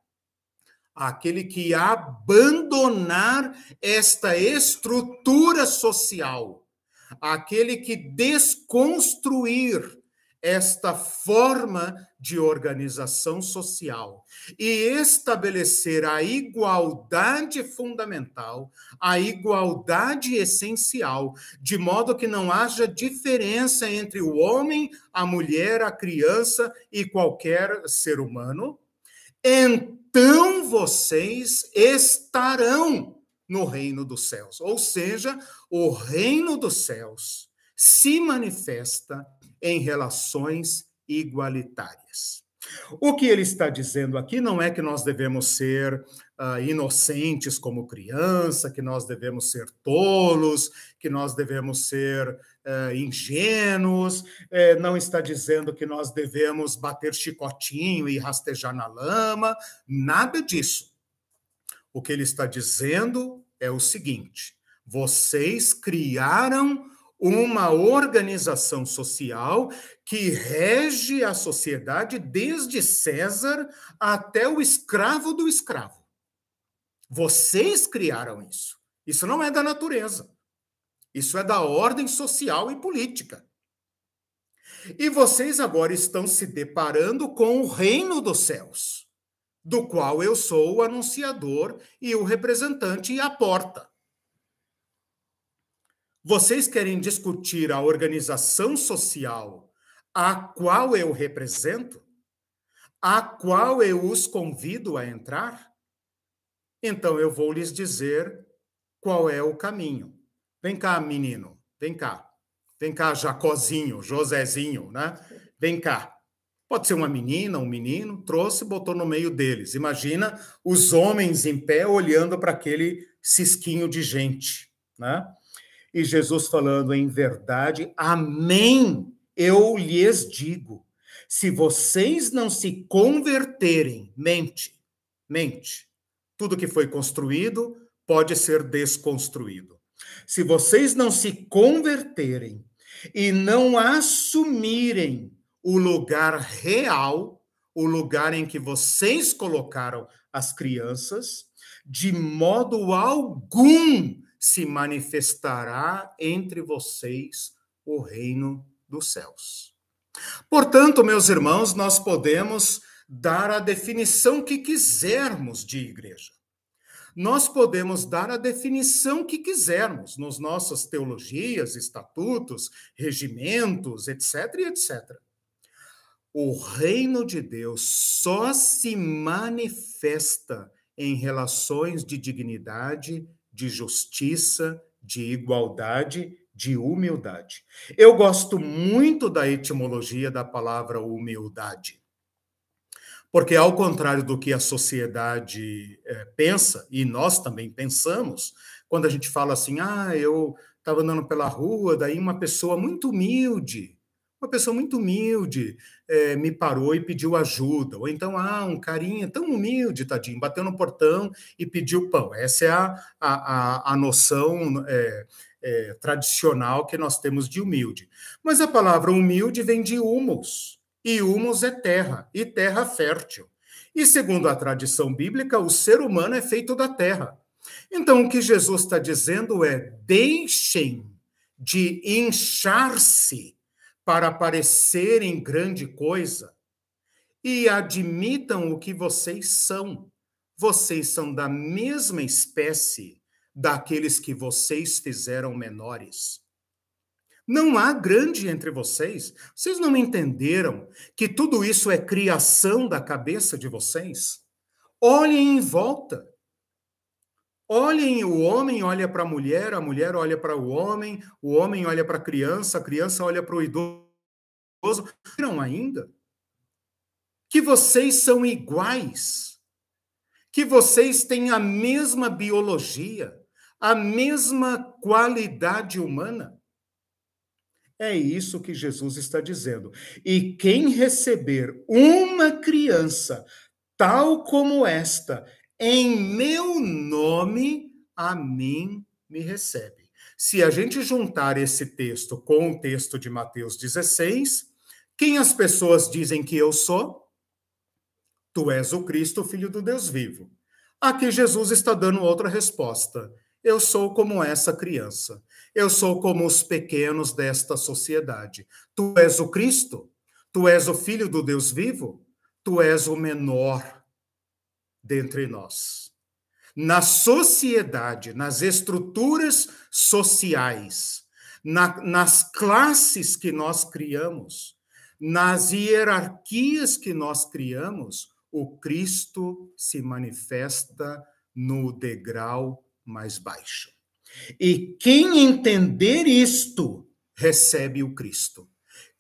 aquele que abandonar esta estrutura social, aquele que desconstruir esta forma de organização social e estabelecer a igualdade fundamental, a igualdade essencial, de modo que não haja diferença entre o homem, a mulher, a criança e qualquer ser humano, então vocês estarão no reino dos céus. Ou seja, o reino dos céus se manifesta em relações igualitárias. O que ele está dizendo aqui não é que nós devemos ser uh, inocentes como criança, que nós devemos ser tolos, que nós devemos ser uh, ingênuos, uh, não está dizendo que nós devemos bater chicotinho e rastejar na lama, nada disso. O que ele está dizendo é o seguinte: vocês criaram uma organização social que rege a sociedade desde César até o escravo do escravo. Vocês criaram isso. Isso não é da natureza. Isso é da ordem social e política. E vocês agora estão se deparando com o reino dos céus do qual eu sou o anunciador e o representante e a porta. Vocês querem discutir a organização social a qual eu represento? A qual eu os convido a entrar? Então eu vou lhes dizer qual é o caminho. Vem cá, menino, vem cá. Vem cá, Jacozinho, Josézinho, né? Vem cá. Pode ser uma menina, um menino, trouxe botou no meio deles. Imagina os homens em pé olhando para aquele cisquinho de gente. né? E Jesus falando em verdade, amém, eu lhes digo, se vocês não se converterem, mente, mente, tudo que foi construído pode ser desconstruído. Se vocês não se converterem e não assumirem o lugar real, o lugar em que vocês colocaram as crianças, de modo algum se manifestará entre vocês o reino dos céus. Portanto, meus irmãos, nós podemos dar a definição que quisermos de igreja. Nós podemos dar a definição que quisermos nos nossas teologias, estatutos, regimentos, etc, etc. O reino de Deus só se manifesta em relações de dignidade, de justiça, de igualdade, de humildade. Eu gosto muito da etimologia da palavra humildade. Porque, ao contrário do que a sociedade é, pensa, e nós também pensamos, quando a gente fala assim, ah, eu estava andando pela rua, daí uma pessoa muito humilde, uma pessoa muito humilde é, me parou e pediu ajuda. Ou então, ah, um carinha tão humilde, tadinho, bateu no portão e pediu pão. Essa é a, a, a noção é, é, tradicional que nós temos de humilde. Mas a palavra humilde vem de humus, e humus é terra, e terra fértil. E segundo a tradição bíblica, o ser humano é feito da terra. Então, o que Jesus está dizendo é: deixem de inchar-se para parecerem grande coisa e admitam o que vocês são. Vocês são da mesma espécie daqueles que vocês fizeram menores. Não há grande entre vocês. Vocês não entenderam que tudo isso é criação da cabeça de vocês? Olhem em volta. Olhem, o homem olha para a mulher, a mulher olha para o homem, o homem olha para a criança, a criança olha para o idoso. Não ainda? Que vocês são iguais, que vocês têm a mesma biologia, a mesma qualidade humana. É isso que Jesus está dizendo. E quem receber uma criança tal como esta em meu nome, a mim me recebe. Se a gente juntar esse texto com o texto de Mateus 16, quem as pessoas dizem que eu sou? Tu és o Cristo, filho do Deus vivo. Aqui Jesus está dando outra resposta. Eu sou como essa criança. Eu sou como os pequenos desta sociedade. Tu és o Cristo? Tu és o filho do Deus vivo? Tu és o menor dentre nós. Na sociedade, nas estruturas sociais, na, nas classes que nós criamos, nas hierarquias que nós criamos, o Cristo se manifesta no degrau mais baixo. E quem entender isto, recebe o Cristo.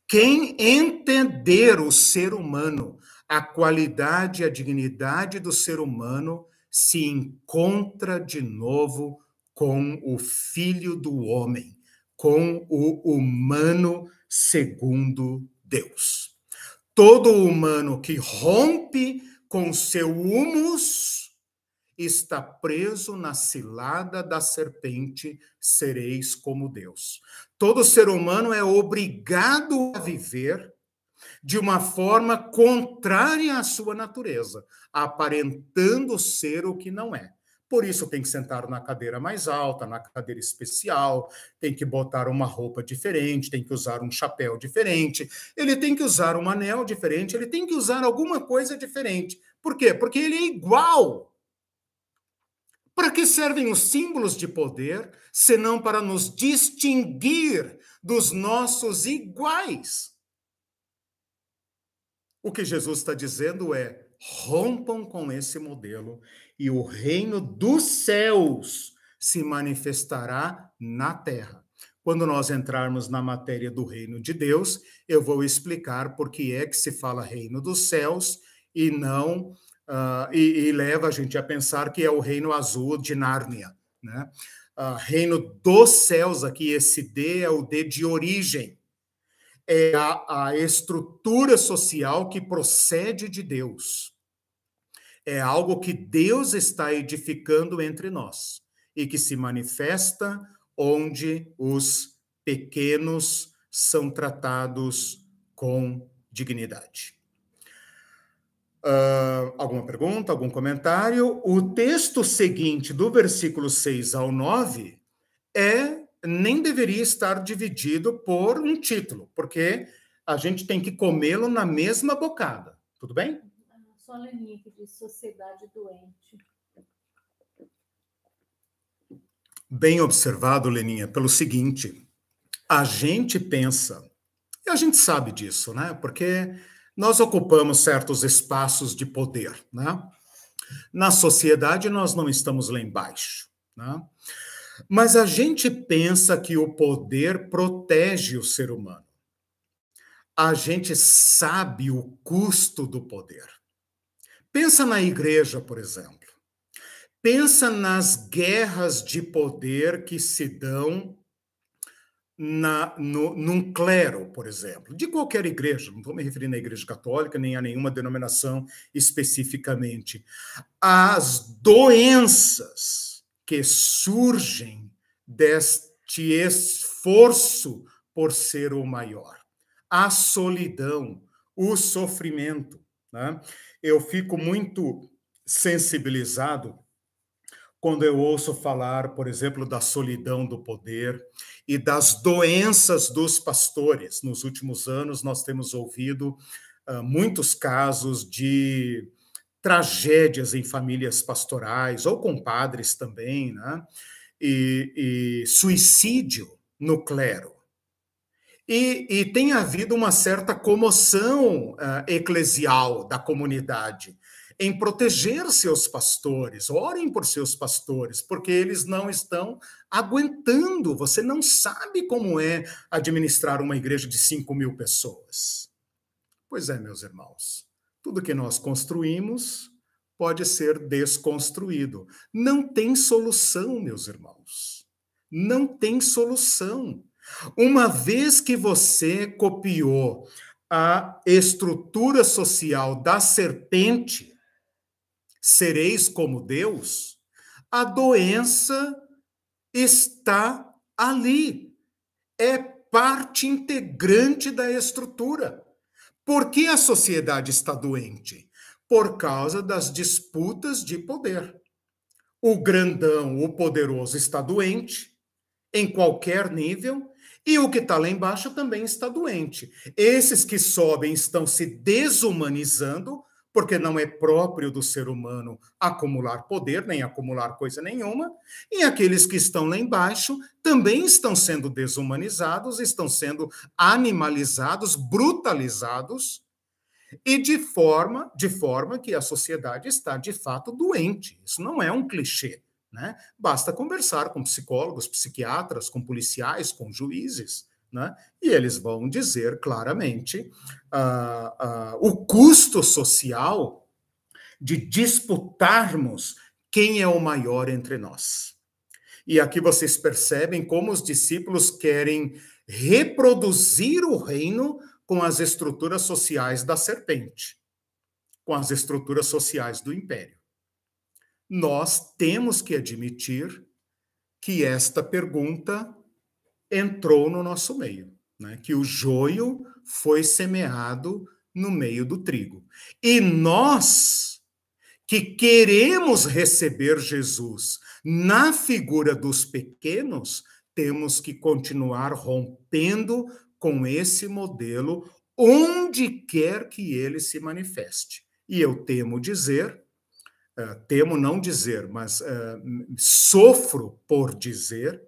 Quem entender o ser humano, a qualidade e a dignidade do ser humano se encontra de novo com o Filho do Homem, com o humano segundo Deus. Todo humano que rompe com seu humus está preso na cilada da serpente, sereis como Deus. Todo ser humano é obrigado a viver de uma forma contrária à sua natureza, aparentando ser o que não é. Por isso tem que sentar na cadeira mais alta, na cadeira especial, tem que botar uma roupa diferente, tem que usar um chapéu diferente, ele tem que usar um anel diferente, ele tem que usar alguma coisa diferente. Por quê? Porque ele é igual. Para que servem os símbolos de poder, senão para nos distinguir dos nossos iguais? O que Jesus está dizendo é: rompam com esse modelo e o reino dos céus se manifestará na terra. Quando nós entrarmos na matéria do reino de Deus, eu vou explicar por que é que se fala reino dos céus e não uh, e, e, leva a gente a pensar que é o reino azul de Nárnia, né? uh, reino dos céus aqui, esse D é o D de origem. É a, a estrutura social que procede de Deus. É algo que Deus está edificando entre nós e que se manifesta onde os pequenos são tratados com dignidade. Uh, alguma pergunta, algum comentário? O texto seguinte, do versículo 6 ao 9, é nem deveria estar dividido por um título, porque a gente tem que comê-lo na mesma bocada. Tudo bem? Só a Leninha que diz sociedade doente. Bem observado, Leninha, pelo seguinte: a gente pensa, e a gente sabe disso, né? Porque nós ocupamos certos espaços de poder, né? Na sociedade, nós não estamos lá embaixo, né? Mas a gente pensa que o poder protege o ser humano. A gente sabe o custo do poder. Pensa na igreja, por exemplo. Pensa nas guerras de poder que se dão na, no, num clero, por exemplo, de qualquer igreja, não estou me referindo à igreja católica, nem a nenhuma denominação especificamente. As doenças que surgem deste esforço por ser o maior, a solidão, o sofrimento. Né? Eu fico muito sensibilizado quando eu ouço falar, por exemplo, da solidão do poder e das doenças dos pastores. Nos últimos anos, nós temos ouvido uh, muitos casos de tragédias em famílias pastorais, ou com padres também, né? e, e suicídio no clero. E, e, tem havido uma certa comoção uh, eclesial da comunidade em proteger seus pastores. Orem por seus pastores, porque eles não estão aguentando. Você não sabe como é administrar uma igreja de 5 mil pessoas. Pois é, meus irmãos, tudo que nós construímos pode ser desconstruído. Não tem solução, meus irmãos. Não tem solução. Uma vez que você copiou a estrutura social da serpente, sereis como Deus, a doença está ali. É parte integrante da estrutura. Por que a sociedade está doente? Por causa das disputas de poder. O grandão, o poderoso, está doente, em qualquer nível, e o que está lá embaixo também está doente. Esses que sobem estão se desumanizando porque não é próprio do ser humano acumular poder, nem acumular coisa nenhuma, e aqueles que estão lá embaixo também estão sendo desumanizados, estão sendo animalizados, brutalizados, e de forma, de forma que a sociedade está de fato doente. Isso não é um clichê. Né? Basta conversar com psicólogos, psiquiatras, com policiais, com juízes né? e eles vão dizer claramente uh, uh, o custo social de disputarmos quem é o maior entre nós. E aqui vocês percebem como os discípulos querem reproduzir o reino com as estruturas sociais da serpente, com as estruturas sociais do império. Nós temos que admitir que esta pergunta entrou no nosso meio, né? que o joio foi semeado no meio do trigo. E nós que queremos receber Jesus na figura dos pequenos, temos que continuar rompendo com esse modelo onde quer que ele se manifeste. E eu temo dizer, uh, temo não dizer, mas uh, sofro por dizer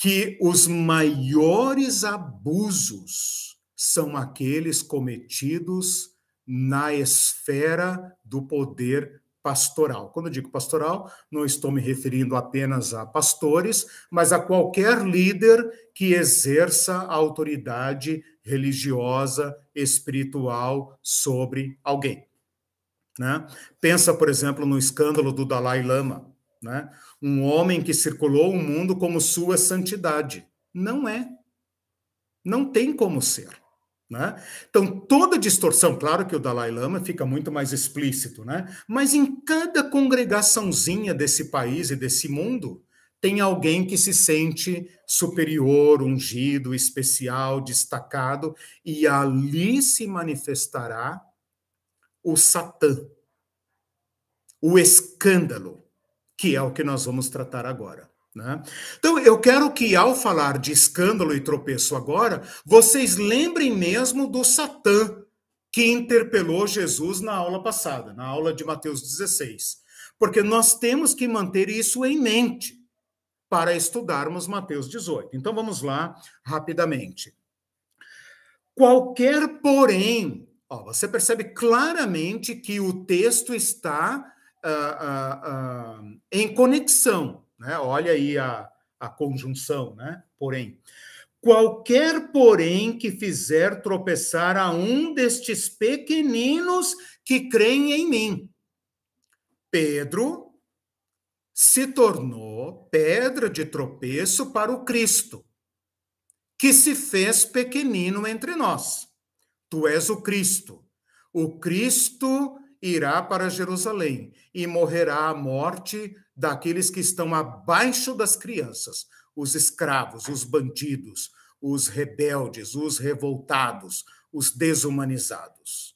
que os maiores abusos são aqueles cometidos na esfera do poder pastoral. Quando eu digo pastoral, não estou me referindo apenas a pastores, mas a qualquer líder que exerça autoridade religiosa, espiritual sobre alguém. Né? Pensa, por exemplo, no escândalo do Dalai Lama. Né? Um homem que circulou o mundo como sua santidade. Não é. Não tem como ser. Né? Então, toda distorção, claro que o Dalai Lama fica muito mais explícito, né? mas em cada congregaçãozinha desse país e desse mundo, tem alguém que se sente superior, ungido, especial, destacado, e ali se manifestará o Satã, o escândalo, que é o que nós vamos tratar agora. Né? Então, eu quero que, ao falar de escândalo e tropeço agora, vocês lembrem mesmo do Satã que interpelou Jesus na aula passada, na aula de Mateus 16. Porque nós temos que manter isso em mente para estudarmos Mateus 18. Então, vamos lá rapidamente. Qualquer, porém, ó, você percebe claramente que o texto está em conexão né? Olha aí a, a conjunção, né? Porém. Qualquer, porém, que fizer tropeçar a um destes pequeninos que creem em mim. Pedro se tornou pedra de tropeço para o Cristo, que se fez pequenino entre nós. Tu és o Cristo. O Cristo irá para Jerusalém e morrerá a morte daqueles que estão abaixo das crianças, os escravos, os bandidos, os rebeldes, os revoltados, os desumanizados.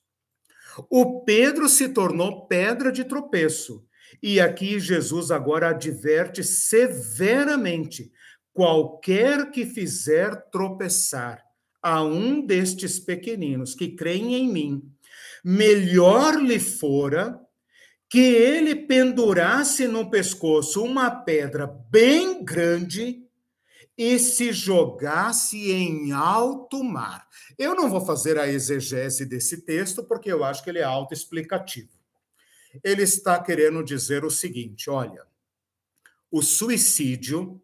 O Pedro se tornou pedra de tropeço. E aqui Jesus agora adverte severamente: qualquer que fizer tropeçar a um destes pequeninos que creem em mim, melhor lhe fora que ele pendurasse no pescoço uma pedra bem grande e se jogasse em alto mar. Eu não vou fazer a exegese desse texto porque eu acho que ele é autoexplicativo. Ele está querendo dizer o seguinte, olha, o suicídio,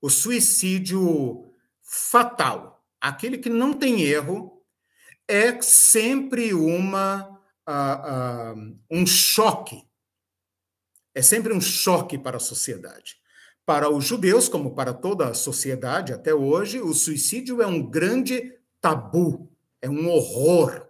o suicídio fatal, aquele que não tem erro, é sempre uma uh, uh, um choque. É sempre um choque para a sociedade. Para os judeus, como para toda a sociedade até hoje, o suicídio é um grande tabu, é um horror,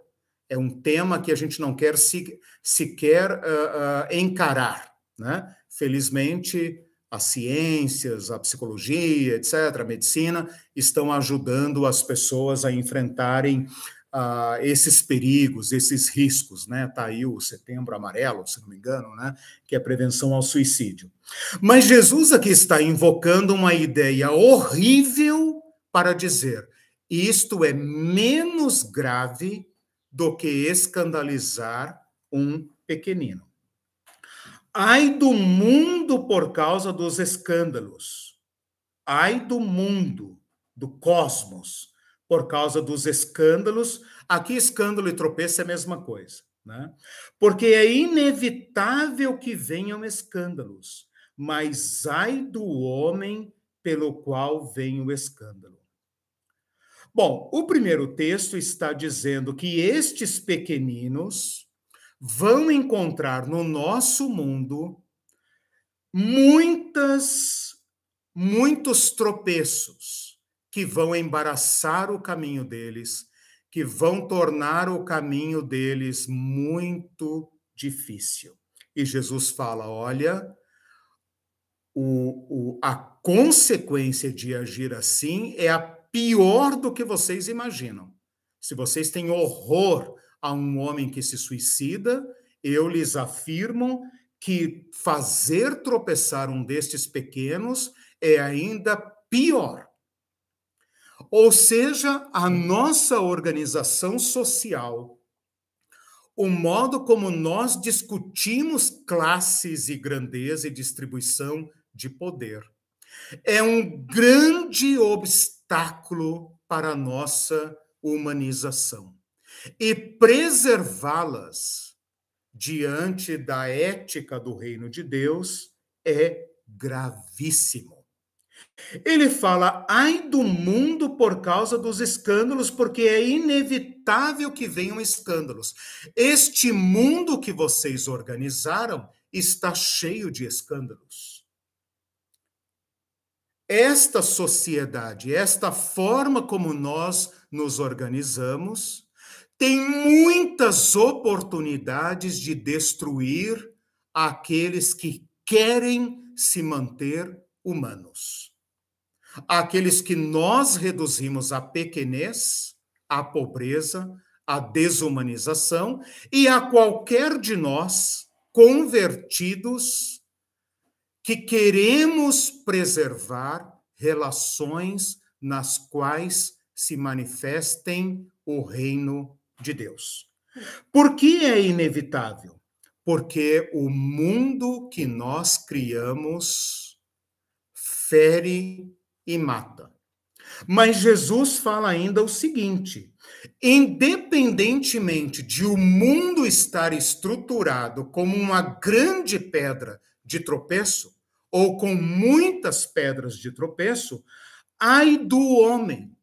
é um tema que a gente não quer se, sequer uh, encarar. Né? Felizmente, as ciências, a psicologia, etc., a medicina, estão ajudando as pessoas a enfrentarem uh, esses perigos, esses riscos, né? Está aí o setembro amarelo, se não me engano, né? Que é prevenção ao suicídio. Mas Jesus aqui está invocando uma ideia horrível para dizer: isto é menos grave do que escandalizar um pequenino. Ai do mundo por causa dos escândalos. Ai do mundo, do cosmos, por causa dos escândalos. Aqui, escândalo e tropeço é a mesma coisa, né? Porque é inevitável que venham escândalos, mas ai do homem pelo qual vem o escândalo. Bom, o primeiro texto está dizendo que estes pequeninos vão encontrar no nosso mundo muitas muitos tropeços que vão embaraçar o caminho deles, que vão tornar o caminho deles muito difícil. E Jesus fala: olha, o, o, a consequência de agir assim é a pior do que vocês imaginam. Se vocês têm horror a um homem que se suicida, eu lhes afirmo que fazer tropeçar um destes pequenos é ainda pior. Ou seja, a nossa organização social, o modo como nós discutimos classes e grandeza e distribuição de poder, é um grande obstáculo para a nossa humanização. E preservá-las diante da ética do reino de Deus é gravíssimo. Ele fala: ai do mundo por causa dos escândalos, porque é inevitável que venham escândalos. Este mundo que vocês organizaram está cheio de escândalos. Esta sociedade, esta forma como nós nos organizamos, tem muitas oportunidades de destruir aqueles que querem se manter humanos. Aqueles que nós reduzimos à pequenez, à pobreza, à desumanização e a qualquer de nós convertidos que queremos preservar relações nas quais se manifestem o reino de Deus. Por que é inevitável? Porque o mundo que nós criamos fere e mata. Mas Jesus fala ainda o seguinte: independentemente de o mundo estar estruturado como uma grande pedra de tropeço, ou com muitas pedras de tropeço, ai do homem,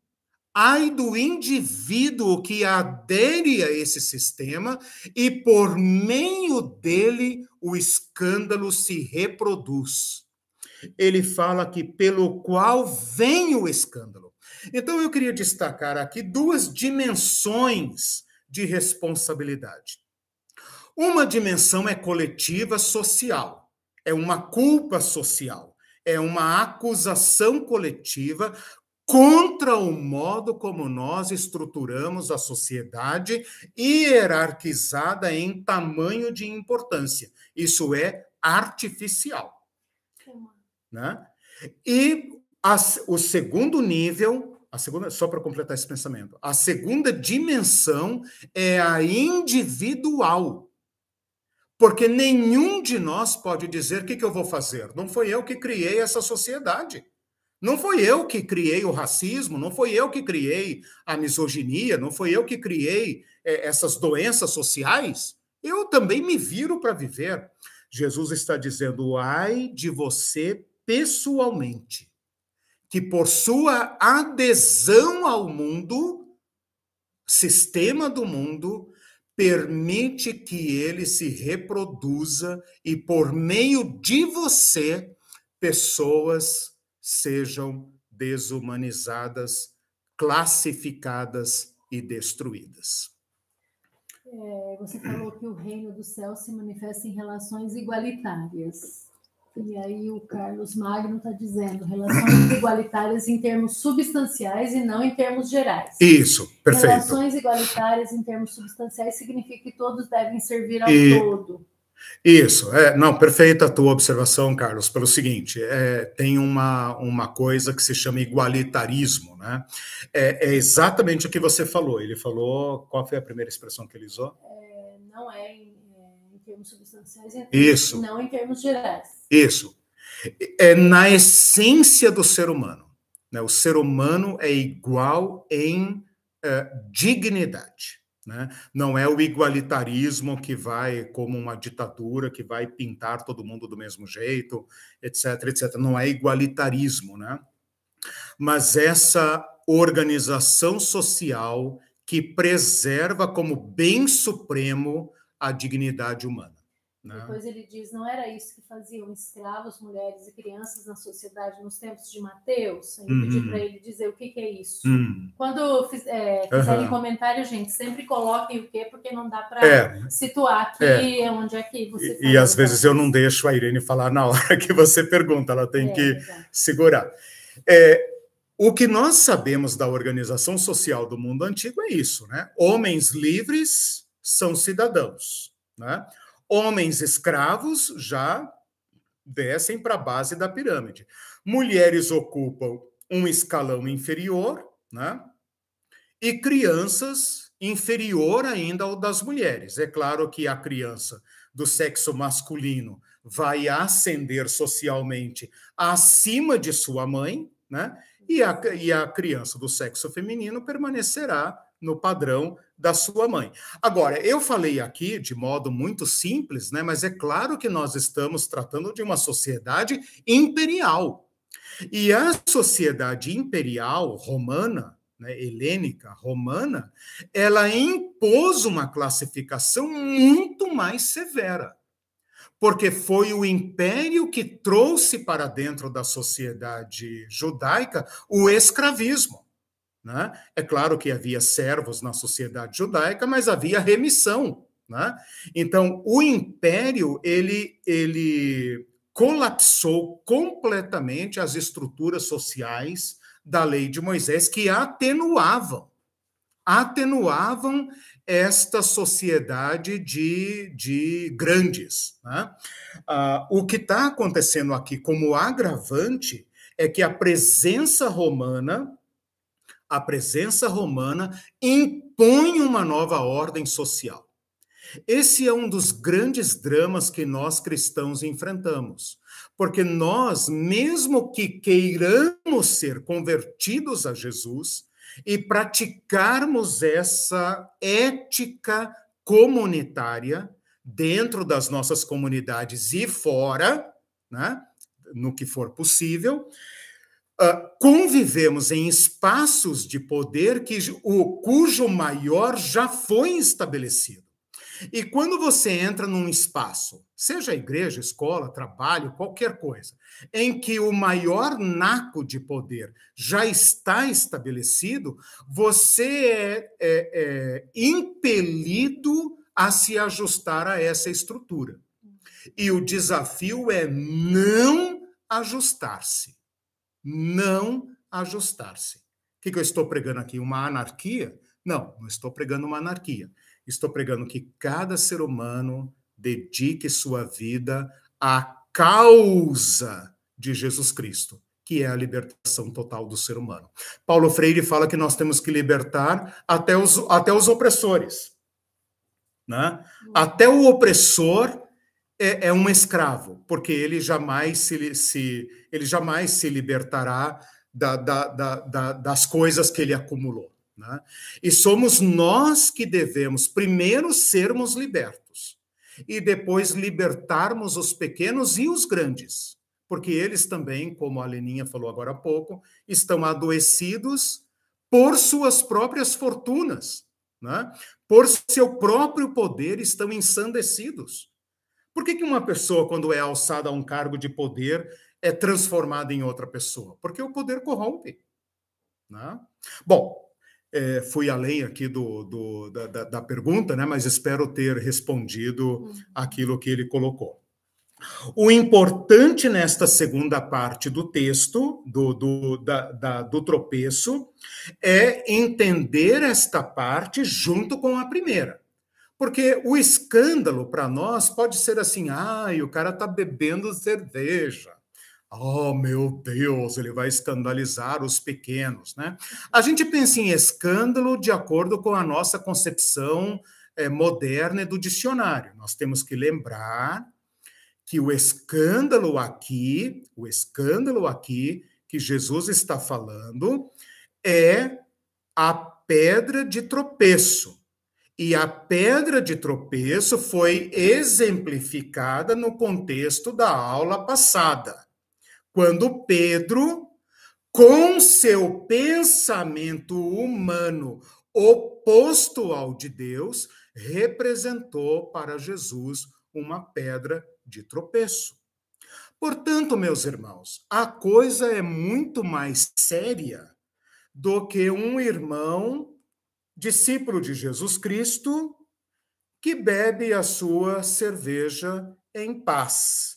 ai do indivíduo que adere a esse sistema e por meio dele o escândalo se reproduz. Ele fala que pelo qual vem o escândalo. Então eu queria destacar aqui duas dimensões de responsabilidade. Uma dimensão é coletiva social, é uma culpa social, é uma acusação coletiva contra o modo como nós estruturamos a sociedade hierarquizada em tamanho de importância. Isso é artificial. Né? E a, o segundo nível a segunda, só para completar esse pensamento, a segunda dimensão é a individual. Porque nenhum de nós pode dizer o que, que eu vou fazer. Não foi eu que criei essa sociedade. Não foi eu que criei o racismo, não foi eu que criei a misoginia, não foi eu que criei é, essas doenças sociais. Eu também me viro para viver. Jesus está dizendo: ai de você pessoalmente que por sua adesão ao mundo, sistema do mundo, permite que ele se reproduza e por meio de você pessoas sejam desumanizadas, classificadas e destruídas. É, você falou que o reino do céu se manifesta em relações igualitárias. E aí o Carlos Magno está dizendo relações igualitárias em termos substanciais e não em termos gerais. Isso, perfeito. Relações igualitárias em termos substanciais significa que todos devem servir ao e... todo. Isso, é, não, perfeita a tua observação, Carlos, pelo seguinte, é, tem uma, uma coisa que se chama igualitarismo, né? É, é, exatamente o que você falou. Ele falou, qual foi a primeira expressão que ele usou? É, não é em, é, em termos substanciais, Isso. não em termos gerais. Isso. É na essência do ser humano. Né? O ser humano é igual em é, dignidade. Né? Não é o igualitarismo que vai, como uma ditadura, que vai pintar todo mundo do mesmo jeito, etc, etc. Não é igualitarismo, né? Mas essa organização social que preserva como bem supremo a dignidade humana. Né? Depois ele diz: não era isso que faziam escravos, mulheres e crianças na sociedade nos tempos de Mateus? Eu pedi uhum. para ele dizer o que, que é isso. Uhum. Quando fiz, é, fizerem uhum. comentário, gente, sempre coloquem o quê, porque não dá para é. situar aqui é. onde é que você. E, e às vezes eu não deixo a Irene falar na hora que você pergunta, ela tem é, que segurar. É, o que nós sabemos da organização social do mundo antigo é isso, né? Homens livres são cidadãos, né? Homens escravos já descem para a base da pirâmide. Mulheres ocupam um escalão inferior, né? E crianças inferior ainda ao das mulheres. É claro que a criança do sexo masculino vai ascender socialmente acima de sua mãe, né? E a, e a criança do sexo feminino permanecerá no padrão da sua mãe. Agora, eu falei aqui de modo muito simples, né, mas é claro que nós estamos tratando de uma sociedade imperial. E a sociedade imperial romana, né, helênica, romana, ela impôs uma classificação muito mais severa. porque foi o império que trouxe para dentro da sociedade judaica o escravismo. Né? É claro que havia servos na sociedade judaica, mas havia remissão. Né? Então, o império ele, ele colapsou completamente as estruturas sociais da lei de Moisés que atenuavam atenuavam esta sociedade de, de grandes. Né? Ah, o que está acontecendo aqui como agravante é que a presença romana, a presença romana impõe uma nova ordem social. Esse é um dos grandes dramas que nós cristãos enfrentamos, porque nós, mesmo que queiramos ser convertidos a Jesus, e praticarmos essa ética comunitária dentro das nossas comunidades e fora, né, no que for possível, uh, convivemos em espaços de poder que o cujo maior já foi estabelecido. E quando você entra num espaço, seja igreja, escola, trabalho, qualquer coisa, em que o maior naco de poder já está estabelecido, você é, é, é impelido a se ajustar a essa estrutura. E o desafio é não ajustar-se. Não ajustar-se. O que, que eu estou pregando aqui? Uma anarquia? Não, não estou pregando uma anarquia estou pregando que cada ser humano dedique sua vida à causa de Jesus Cristo, que é a libertação total do ser humano. Paulo Freire fala que nós temos que libertar até os, até os opressores. Né? Até o opressor é, é um escravo, porque ele jamais se, se, ele jamais se libertará da, da, da, das coisas que ele acumulou. Né? E somos nós que devemos primeiro sermos libertos e depois libertarmos os pequenos e os grandes, porque eles também, como a Leninha falou agora há pouco, estão adoecidos por suas próprias fortunas, né? por seu próprio poder, estão ensandecidos. Por que, que uma pessoa, quando é alçada a um cargo de poder, é transformada em outra pessoa? Porque o poder corrompe. Né? Bom, é, fui além aqui do, do da, da, pergunta, né, mas espero ter respondido uhum. aquilo que ele colocou. O importante nesta segunda parte do texto, do, do, da, da, do tropeço, é entender esta parte junto com a primeira. Porque o escândalo para nós pode ser assim: ai, o cara está bebendo cerveja. Oh, meu Deus, ele vai escandalizar os pequenos, né? A gente pensa em escândalo de acordo com a nossa concepção é, moderna do dicionário. Nós temos que lembrar que o escândalo aqui, o escândalo aqui que Jesus está falando é a pedra de tropeço. E a pedra de tropeço foi exemplificada no contexto da aula passada quando Pedro, com seu pensamento humano oposto ao de Deus, representou para Jesus uma pedra de tropeço. Portanto, meus irmãos, a coisa é muito mais séria do que um irmão, discípulo de Jesus Cristo, que bebe a sua cerveja em paz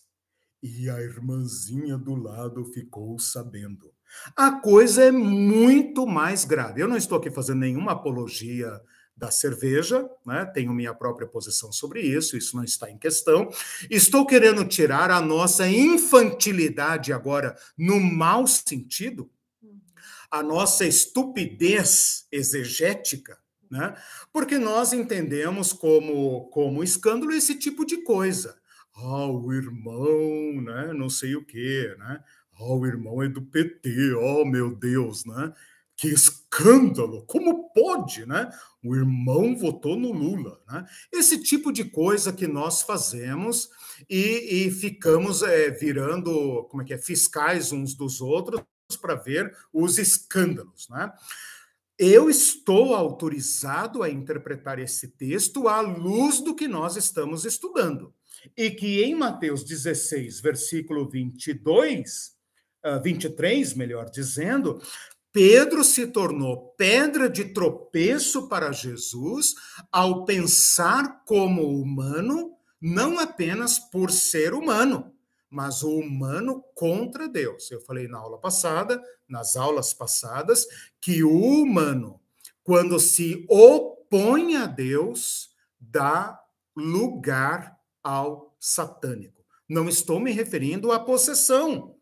e a irmãzinha do lado ficou sabendo. A coisa é muito mais grave. Eu não estou aqui fazendo nenhuma apologia da cerveja, né? tenho minha própria posição sobre isso, isso não está em questão. Estou querendo tirar a nossa infantilidade agora no mau sentido, a nossa estupidez exegética, né? porque nós entendemos como, como escândalo esse tipo de coisa ah, o irmão, né? Não sei o quê, né? Ah, o irmão é do PT, oh meu Deus, né? Que escândalo! Como pode, né? O irmão votou no Lula, né? Esse tipo de coisa que nós fazemos e, e ficamos é, virando, como é que é, fiscais uns dos outros para ver os escândalos, né? Eu estou autorizado a interpretar esse texto à luz do que nós estamos estudando. e que em Mateus 16, versículo 22, 23, melhor dizendo, Pedro se tornou pedra de tropeço para Jesus ao pensar como humano, não apenas por ser humano, mas o humano contra Deus. Eu falei na aula passada, nas aulas passadas, que o humano, quando se opõe a Deus, dá lugar ao satânico. Não estou me referindo à possessão.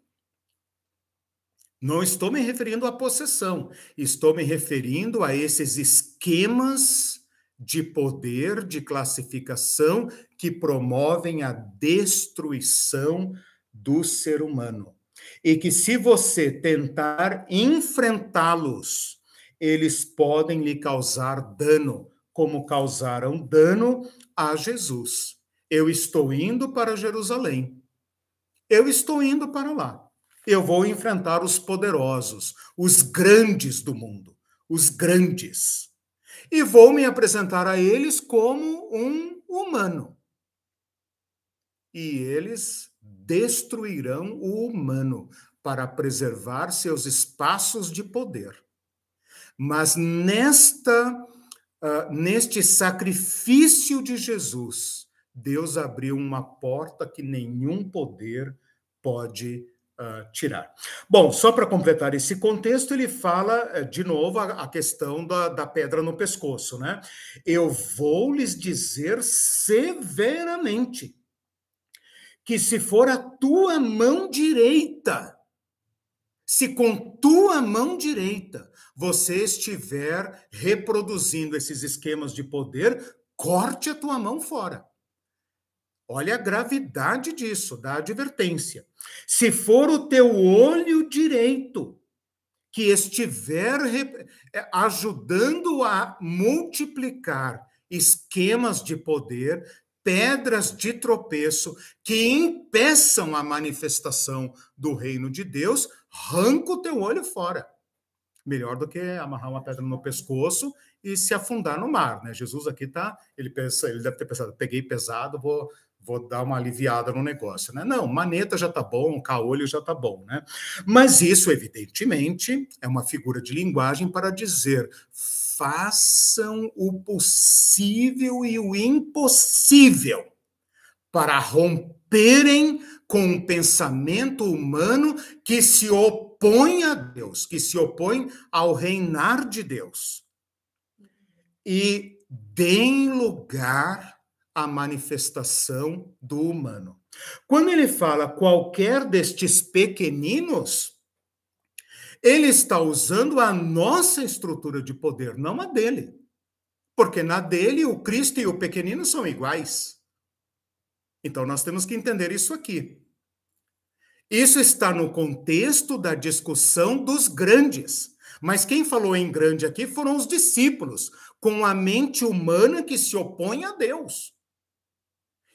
Não estou me referindo à possessão. Estou me referindo a esses esquemas de poder, de classificação que promovem a destruição do ser humano. E que, se você tentar enfrentá-los, eles podem lhe causar dano, como causaram dano a Jesus. Eu estou indo para Jerusalém. Eu estou indo para lá. Eu vou enfrentar os poderosos, os grandes do mundo, os grandes e vou me apresentar a eles como um humano. E eles destruirão o humano para preservar seus espaços de poder. Mas nesta uh, neste sacrifício de Jesus, Deus abriu uma porta que nenhum poder pode uh, tirar. Bom, só para completar esse contexto, ele fala uh, de novo a, a questão da, da, pedra no pescoço, né? Eu vou lhes dizer severamente que se for a tua mão direita, se com tua mão direita você estiver reproduzindo esses esquemas de poder, corte a tua mão fora. Olha a gravidade disso, da advertência. Se for o teu olho direito que estiver é, ajudando a multiplicar esquemas de poder, pedras de tropeço que impeçam a manifestação do reino de Deus, arranca o teu olho fora. Melhor do que amarrar uma pedra no pescoço e se afundar no mar, né? Jesus aqui tá, ele pensa, ele deve ter pensado, peguei pesado, vou vou dar uma aliviada no negócio, né? Não, maneta já tá bom, caolho já tá bom, né? Mas isso, evidentemente, é uma figura de linguagem para dizer façam o possível e o impossível para romperem com o pensamento humano que se opõe a Deus, que se opõe ao reinar de Deus. E deem lugar a manifestação do humano. Quando ele fala qualquer destes pequeninos, ele está usando a nossa estrutura de poder, não a dele. Porque na dele o Cristo e o pequenino são iguais. Então nós temos que entender isso aqui. Isso está no contexto da discussão dos grandes. Mas quem falou em grande aqui foram os discípulos, com a mente humana que se opõe a Deus.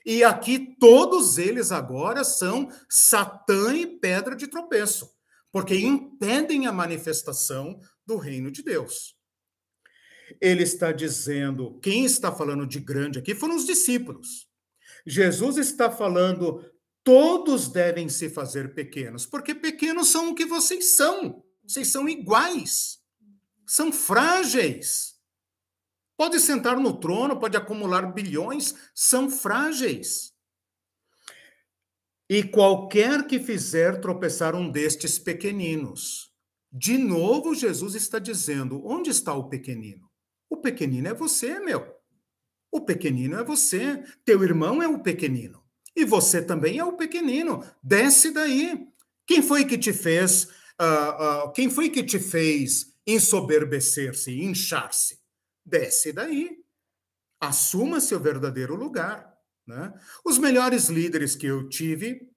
E aqui todos eles agora são Satã e pedra de tropeço, porque impedem a manifestação do reino de Deus. Ele está dizendo, quem está falando de grande aqui foram os discípulos. Jesus está falando, todos devem se fazer pequenos, porque pequenos são o que vocês são. Vocês são iguais. São frágeis. Pode sentar no trono, pode acumular bilhões, são frágeis. E qualquer que fizer tropeçar um destes pequeninos. De novo, Jesus está dizendo: onde está o pequenino? O pequenino é você, meu. O pequenino é você. Teu irmão é o pequenino. E você também é o pequenino. Desce daí. Quem foi que te fez? Uh, uh, quem foi que te fez ensoberbecer-se, inchar-se? Desce daí. Assuma seu verdadeiro lugar. Né? Os melhores líderes que eu tive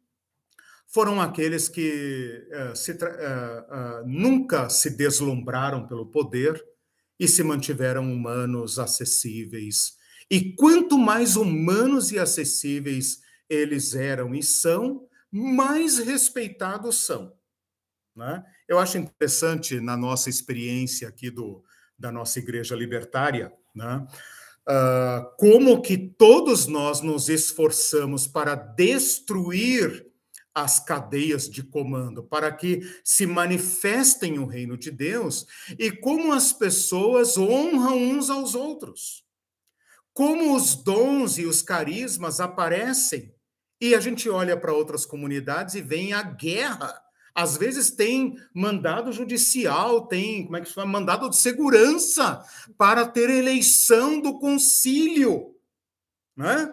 foram aqueles que uh, se, uh, uh, nunca se deslumbraram pelo poder e se mantiveram humanos, acessíveis. E quanto mais humanos e acessíveis eles eram e são, mais respeitados são. Né? Eu acho interessante, na nossa experiência aqui do, da nossa igreja libertária, né? uh, como que todos nós nos esforçamos para destruir as cadeias de comando, para que se manifestem o reino de Deus, e como as pessoas honram uns aos outros. Como os dons e os carismas aparecem, e a gente olha para outras comunidades e vem a guerra. Às vezes tem mandado judicial, tem, como é que se chama? Mandado de segurança para ter eleição do concílio, né?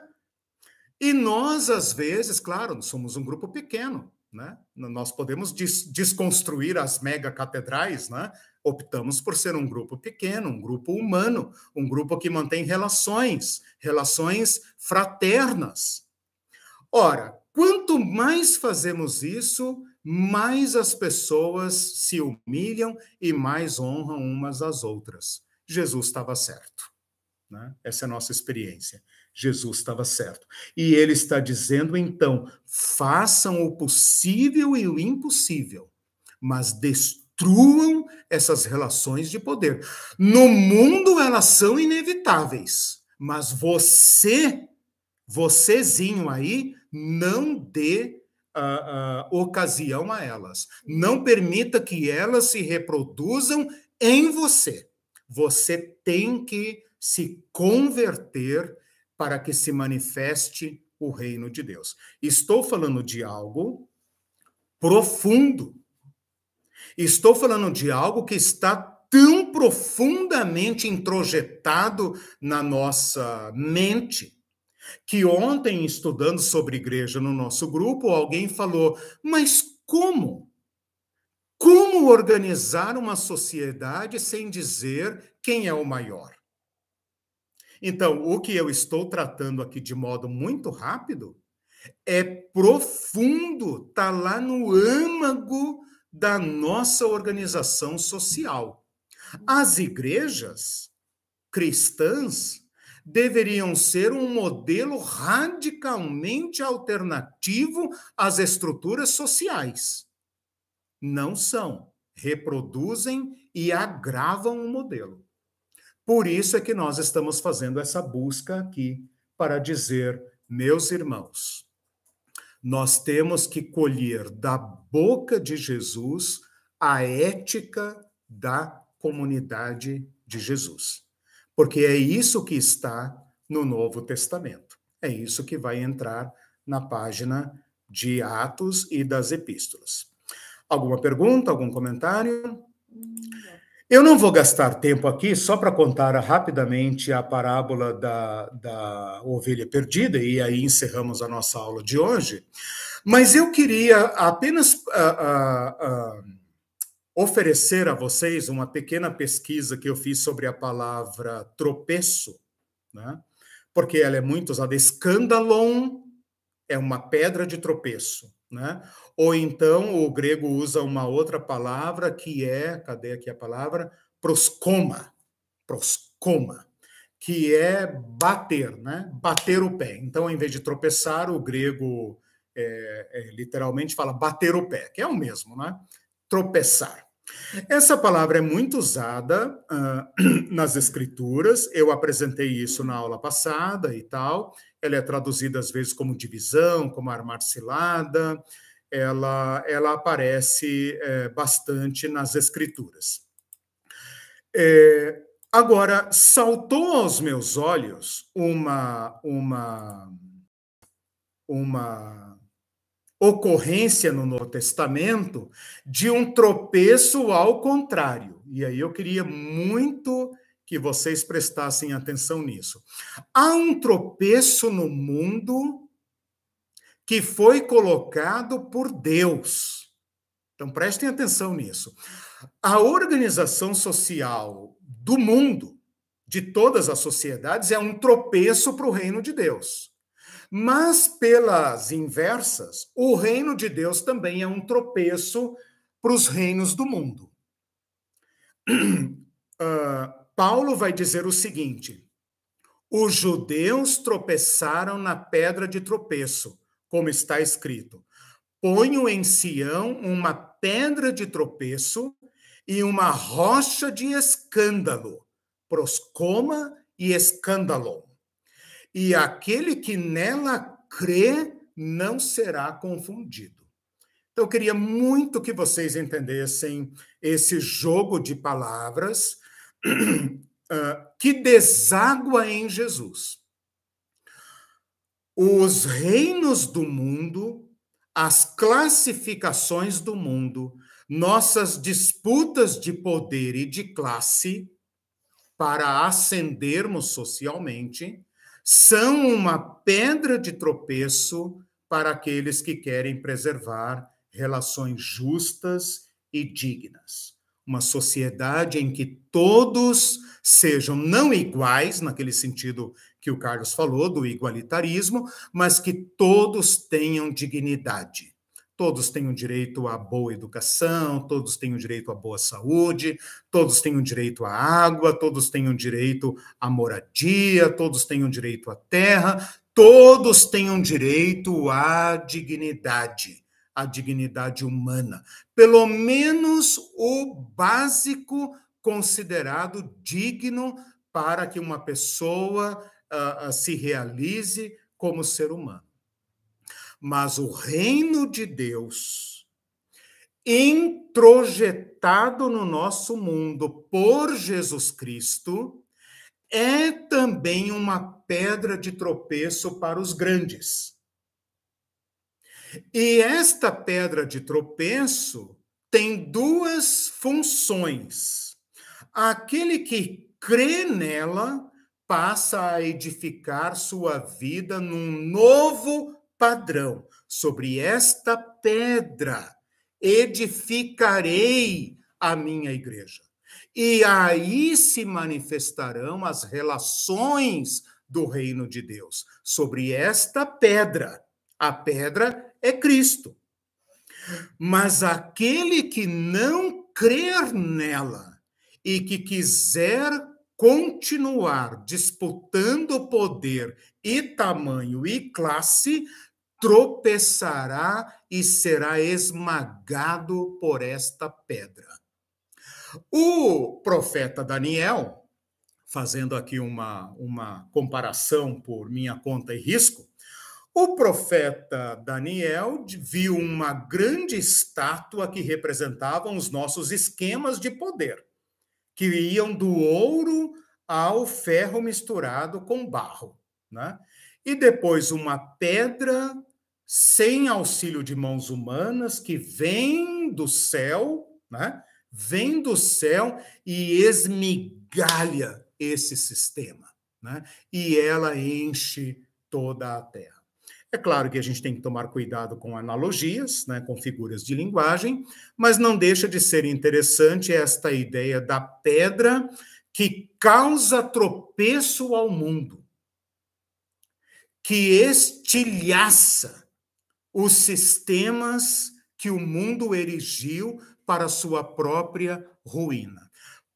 E nós, às vezes, claro, somos um grupo pequeno, né? Nós podemos des desconstruir as mega catedrais, né? Optamos por ser um grupo pequeno, um grupo humano, um grupo que mantém relações, relações fraternas. Ora, quanto mais fazemos isso, mais as pessoas se humilham e mais honram umas às outras. Jesus estava certo. Né? Essa é a nossa experiência. Jesus estava certo. E ele está dizendo, então, façam o possível e o impossível, mas destruam essas relações de poder. No mundo elas são inevitáveis, mas você, vocêzinho aí, não dê uh, ocasião a elas. Não permita que elas se reproduzam em você. Você tem que se converter para que se manifeste o reino de Deus. Estou falando de algo profundo. Estou falando de algo que está tão profundamente introjetado na nossa mente que ontem, estudando sobre igreja no nosso grupo, alguém falou: mas como? Como organizar uma sociedade sem dizer quem é o maior? Então, o que eu estou tratando aqui de modo muito rápido é profundo, está lá no âmago da nossa organização social. As igrejas cristãs deveriam ser um modelo radicalmente alternativo às estruturas sociais. Não são, reproduzem e agravam o modelo. Por isso é que nós estamos fazendo essa busca aqui para dizer, meus irmãos, nós temos que colher da boca de Jesus a ética da comunidade de Jesus. Porque é isso que está no Novo Testamento. É isso que vai entrar na página de Atos e das Epístolas. Alguma pergunta, algum comentário? Eu não vou gastar tempo aqui só para contar rapidamente a parábola da, da ovelha perdida, e aí encerramos a nossa aula de hoje, mas eu queria apenas uh, uh, uh, oferecer a vocês uma pequena pesquisa que eu fiz sobre a palavra tropeço, né? porque ela é muito usada. Escandalon é uma pedra de tropeço. Né? Ou então o grego usa uma outra palavra que é, cadê aqui a palavra? Proscoma, proscoma, que é bater, né? Bater o pé. Então, em vez de tropeçar, o grego é, é, literalmente fala bater o pé, que é o mesmo, né? Tropeçar. Essa palavra é muito usada uh, nas escrituras, eu apresentei isso na aula passada e tal, ela é traduzida às vezes como divisão, como armar cilada, ela, ela aparece é, bastante nas escrituras. É, agora, saltou aos meus olhos uma, uma, uma ocorrência no Novo Testamento de um tropeço ao contrário. E aí eu queria muito que vocês prestassem atenção nisso. Há um tropeço no mundo que foi colocado por Deus. Então prestem atenção nisso. A organização social do mundo, de todas as sociedades, é um tropeço para o reino de Deus. Mas, pelas inversas, o reino de Deus também é um tropeço para os reinos do mundo. Uh, Paulo vai dizer o seguinte: os judeus tropeçaram na pedra de tropeço, como está escrito: ponho em Sião uma pedra de tropeço e uma rocha de escândalo, proscoma e escândalo. E aquele que nela crê não será confundido. Então, eu queria muito que vocês entendessem esse jogo de palavras que deságua em Jesus. Os reinos do mundo, as classificações do mundo, nossas disputas de poder e de classe para ascendermos socialmente são uma pedra de tropeço para aqueles que querem preservar relações justas e dignas uma sociedade em que todos sejam não iguais, naquele sentido que o Carlos falou, do igualitarismo, mas que todos tenham dignidade. Todos têm o direito à boa educação, todos têm o direito à boa saúde, todos têm o direito à água, todos têm o direito à moradia, todos têm o direito à terra, todos têm o direito à dignidade a dignidade humana, pelo menos o básico considerado digno para que uma pessoa uh, se realize como ser humano. Mas o reino de Deus, introjetado no nosso mundo por Jesus Cristo, é também uma pedra de tropeço para os grandes. E esta pedra de tropeço tem duas funções. Aquele que crê nela passa a edificar sua vida num novo padrão. Sobre esta pedra edificarei a minha igreja. E aí se manifestarão as relações do reino de Deus. Sobre esta pedra. A pedra é Cristo. Mas aquele que não crer nela e que quiser continuar disputando poder e tamanho e classe, tropeçará e será esmagado por esta pedra. O profeta Daniel, fazendo aqui uma, uma comparação por minha conta e risco, o profeta Daniel viu uma grande estátua que representava os nossos esquemas de poder, que iam do ouro ao ferro misturado com barro. Né? E depois uma pedra sem auxílio de mãos humanas que vem do céu, né? vem do céu e esmigalha esse sistema. Né? E ela enche toda a terra. É claro que a gente tem que tomar cuidado com analogias, né, com figuras de linguagem, mas não deixa de ser interessante esta ideia da pedra que causa tropeço ao mundo, que estilhaça os sistemas que o mundo erigiu para sua própria ruína.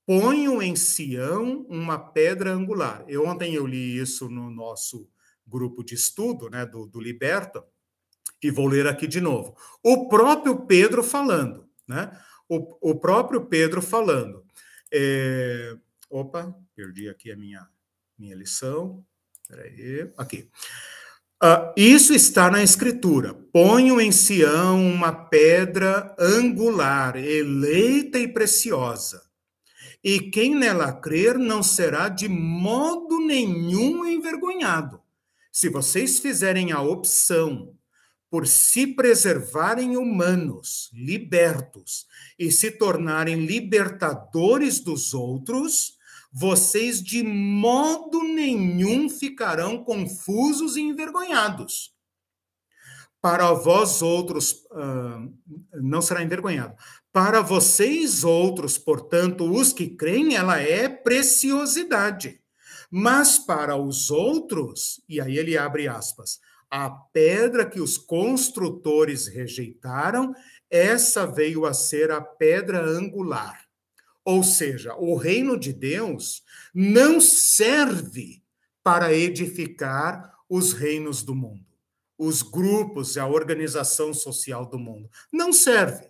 Ponho em Sião uma pedra angular. Eu, ontem eu li isso no nosso grupo de estudo né, do, do Liberta, e vou ler aqui de novo. O próprio Pedro falando, né? O, o próprio Pedro falando. É... Opa, perdi aqui a minha, minha lição. Peraí, aqui. Uh, isso está na Escritura. Ponho em Sião uma pedra angular, eleita e preciosa. E quem nela crer não será de modo nenhum envergonhado. Se vocês fizerem a opção por se preservarem humanos, libertos, e se tornarem libertadores dos outros, vocês de modo nenhum ficarão confusos e envergonhados. Para vós outros, uh, não será envergonhado. Para vocês outros, portanto, os que creem, ela é preciosidade mas para os outros, e aí ele abre aspas, a pedra que os construtores rejeitaram, essa veio a ser a pedra angular. Ou seja, o reino de Deus não serve para edificar os reinos do mundo, os grupos e a organização social do mundo. Não serve.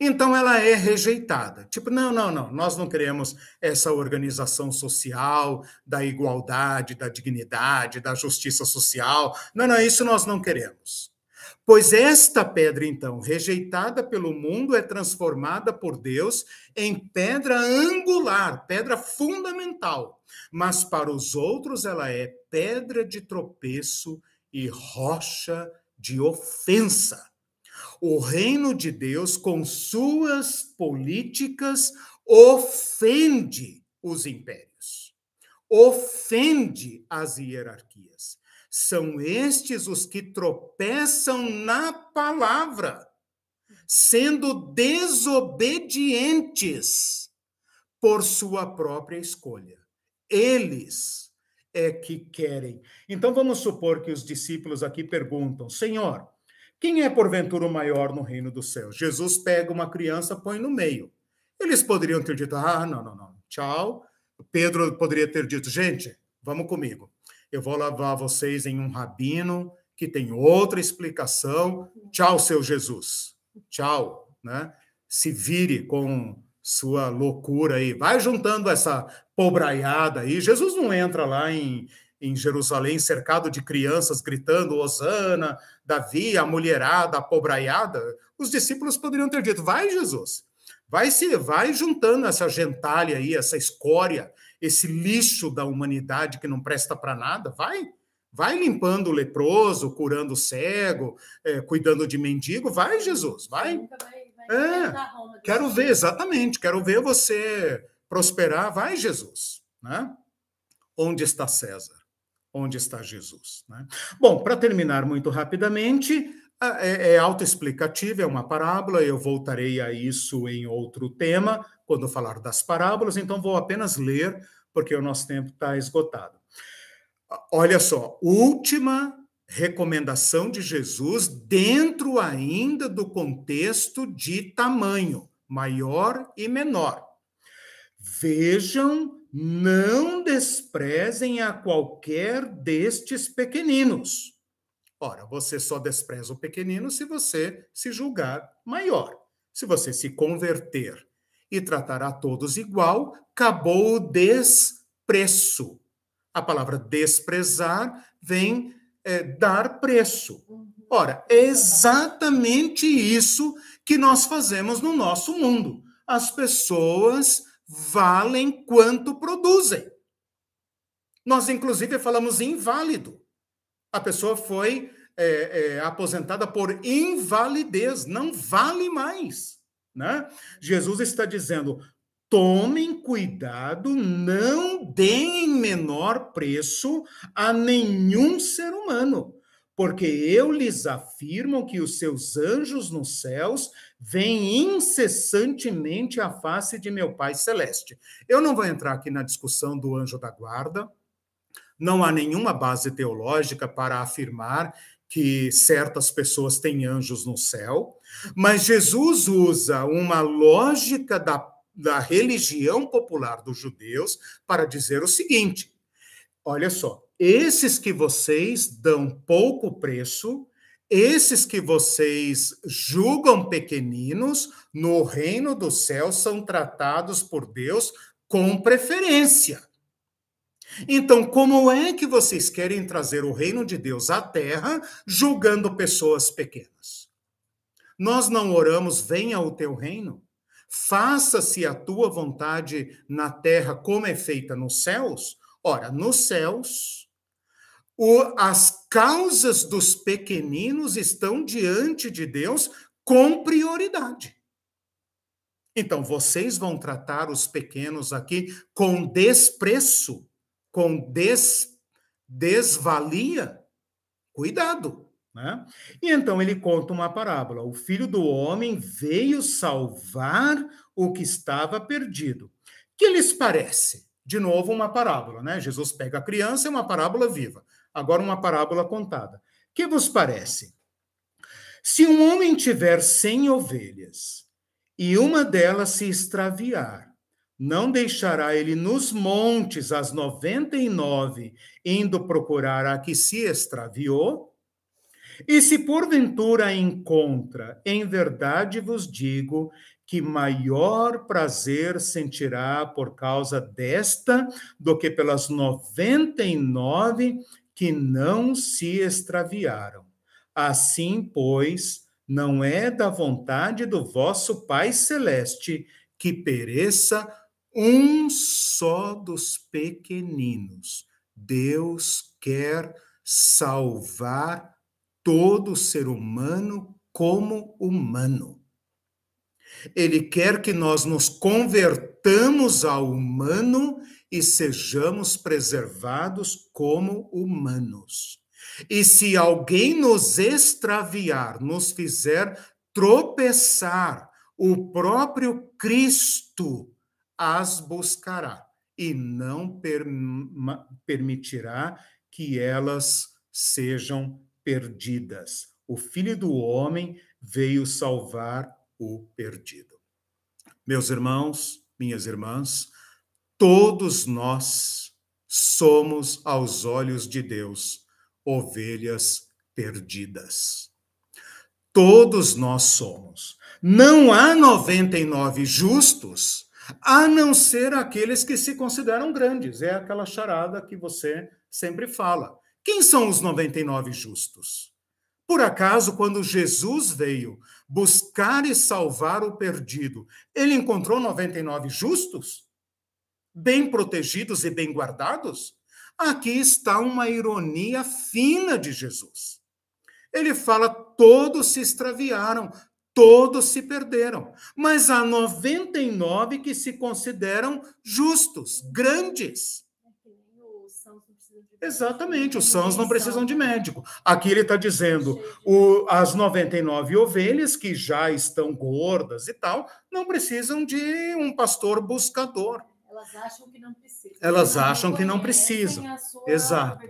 Então ela é rejeitada. Tipo, não, não, não, nós não queremos essa organização social da igualdade, da dignidade, da justiça social. Não, não, isso nós não queremos. Pois esta pedra, então, rejeitada pelo mundo, é transformada por Deus em pedra angular, pedra fundamental. Mas para os outros ela é pedra de tropeço e rocha de ofensa o reino de Deus, com suas políticas, ofende os impérios, ofende as hierarquias. São estes os que tropeçam na palavra, sendo desobedientes por sua própria escolha. Eles é que querem. Então vamos supor que os discípulos aqui perguntam: Senhor, quem é porventura o maior no reino dos céus? Jesus pega uma criança, põe no meio. Eles poderiam ter dito: ah, não, não, não, tchau. Pedro poderia ter dito: gente, vamos comigo. Eu vou levar vocês em um rabino que tem outra explicação. Tchau, seu Jesus. Tchau, né? Se vire com sua loucura aí. Vai juntando essa pobraiada aí. Jesus não entra lá em em Jerusalém, cercado de crianças gritando Osana, Davi, a mulherada, a pobraiada, os discípulos poderiam ter dito: vai, Jesus, vai se vai juntando essa gentalha aí, essa escória, esse lixo da humanidade que não presta para nada, vai. Vai limpando o leproso, curando o cego, é, cuidando de mendigo, vai, Jesus, vai. É, quero ver, exatamente, quero ver você prosperar, vai, Jesus. Né? Onde está César? onde está Jesus. Né? Bom, para terminar muito rapidamente, é, é autoexplicativa, é uma parábola, eu voltarei a isso em outro tema, quando falar das parábolas, então vou apenas ler, porque o nosso tempo está esgotado. Olha só, última recomendação de Jesus dentro ainda do contexto de tamanho, maior e menor. Vejam não desprezem a qualquer destes pequeninos. Ora, você só despreza o pequenino se você se julgar maior. Se você se converter e tratar a todos igual, acabou o despreço. A palavra desprezar vem é, dar preço. Ora, é exatamente isso que nós fazemos no nosso mundo. As pessoas valem quanto produzem. Nós, inclusive, falamos inválido. A pessoa foi é, é, aposentada por invalidez, não vale mais. Né? Jesus está dizendo: tomem cuidado, não deem menor preço a nenhum ser humano porque eu lhes afirmo que os seus anjos nos céus veem incessantemente a face de meu Pai Celeste. Eu não vou entrar aqui na discussão do anjo da guarda, não há nenhuma base teológica para afirmar que certas pessoas têm anjos no céu, mas Jesus usa uma lógica da, da religião popular dos judeus para dizer o seguinte: olha só, esses que vocês dão pouco preço, esses que vocês julgam pequeninos, no reino do céu são tratados por Deus com preferência. Então, como é que vocês querem trazer o reino de Deus à terra julgando pessoas pequenas? Nós não oramos, venha o teu reino? Faça-se a tua vontade na terra como é feita nos céus? Ora, nos céus, o, as causas dos pequeninos estão diante de Deus com prioridade. Então, vocês vão tratar os pequenos aqui com desprezo, com des, desvalia? Cuidado. Né? E então ele conta uma parábola: o filho do homem veio salvar o que estava perdido. Que lhes parece? De novo, uma parábola, né? Jesus pega a criança, é uma parábola viva. Agora, uma parábola contada. Que vos parece? Se um homem tiver cem ovelhas e uma delas se extraviar, não deixará ele nos montes as noventa e nove, indo procurar a que se extraviou? E se porventura encontra, em verdade vos digo que maior prazer sentirá por causa desta do que pelas noventa e nove que não se extraviaram. Assim, pois, não é da vontade do vosso Pai Celeste que pereça um só dos pequeninos. Deus quer salvar todo ser humano como humano. Ele quer que nós nos convertamos ao humano e sejamos preservados como humanos. E se alguém nos extraviar, nos fizer tropeçar, o próprio Cristo as buscará e não per permitirá que elas sejam perdidas. O Filho do Homem veio salvar o perdido. Meus irmãos, minhas irmãs, todos nós somos, aos olhos de Deus, ovelhas perdidas. Todos nós somos. Não há 99 justos, a não ser aqueles que se consideram grandes. É aquela charada que você sempre fala. Quem são os 99 justos? Por acaso, quando Jesus veio buscar e salvar o perdido, ele encontrou 99 justos? Bem protegidos e bem guardados? Aqui está uma ironia fina de Jesus. Ele fala: todos se extraviaram, todos se perderam, mas há 99 que se consideram justos, grandes. Exatamente, os sãos não precisam de médico. Aqui ele está dizendo, o, as 99 ovelhas que já estão gordas e tal, não precisam de um pastor buscador. Elas acham que não precisam. Elas acham que não precisam. Exato.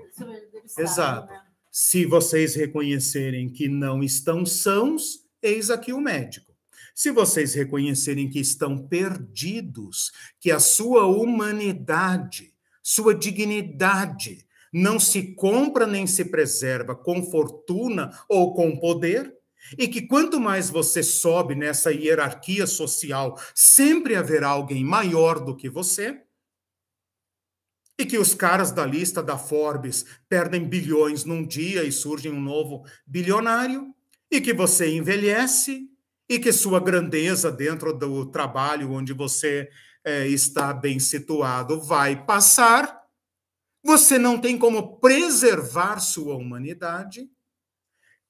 Exato. Né? Se vocês reconhecerem que não estão sãos, eis aqui o médico. Se vocês reconhecerem que estão perdidos, que a sua humanidade, sua dignidade, não se compra nem se preserva com fortuna ou com poder, e que quanto mais você sobe nessa hierarquia social, sempre haverá alguém maior do que você, e que os caras da lista da Forbes perdem bilhões num dia e surge um novo bilionário, e que você envelhece, e que sua grandeza dentro do trabalho onde você é, está bem situado vai passar você não tem como preservar sua humanidade.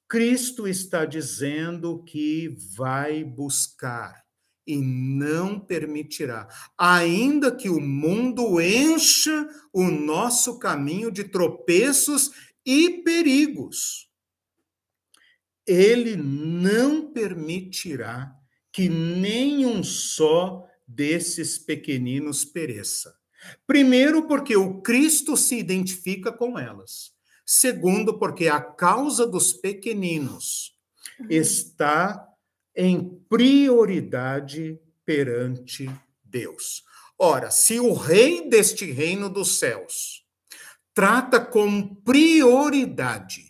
Cristo está dizendo que vai buscar e não permitirá, ainda que o mundo encha o nosso caminho de tropeços e perigos. Ele não permitirá que nenhum só desses pequeninos pereça. Primeiro, porque o Cristo se identifica com elas. Segundo, porque a causa dos pequeninos está em prioridade perante Deus. Ora, se o rei deste reino dos céus trata com prioridade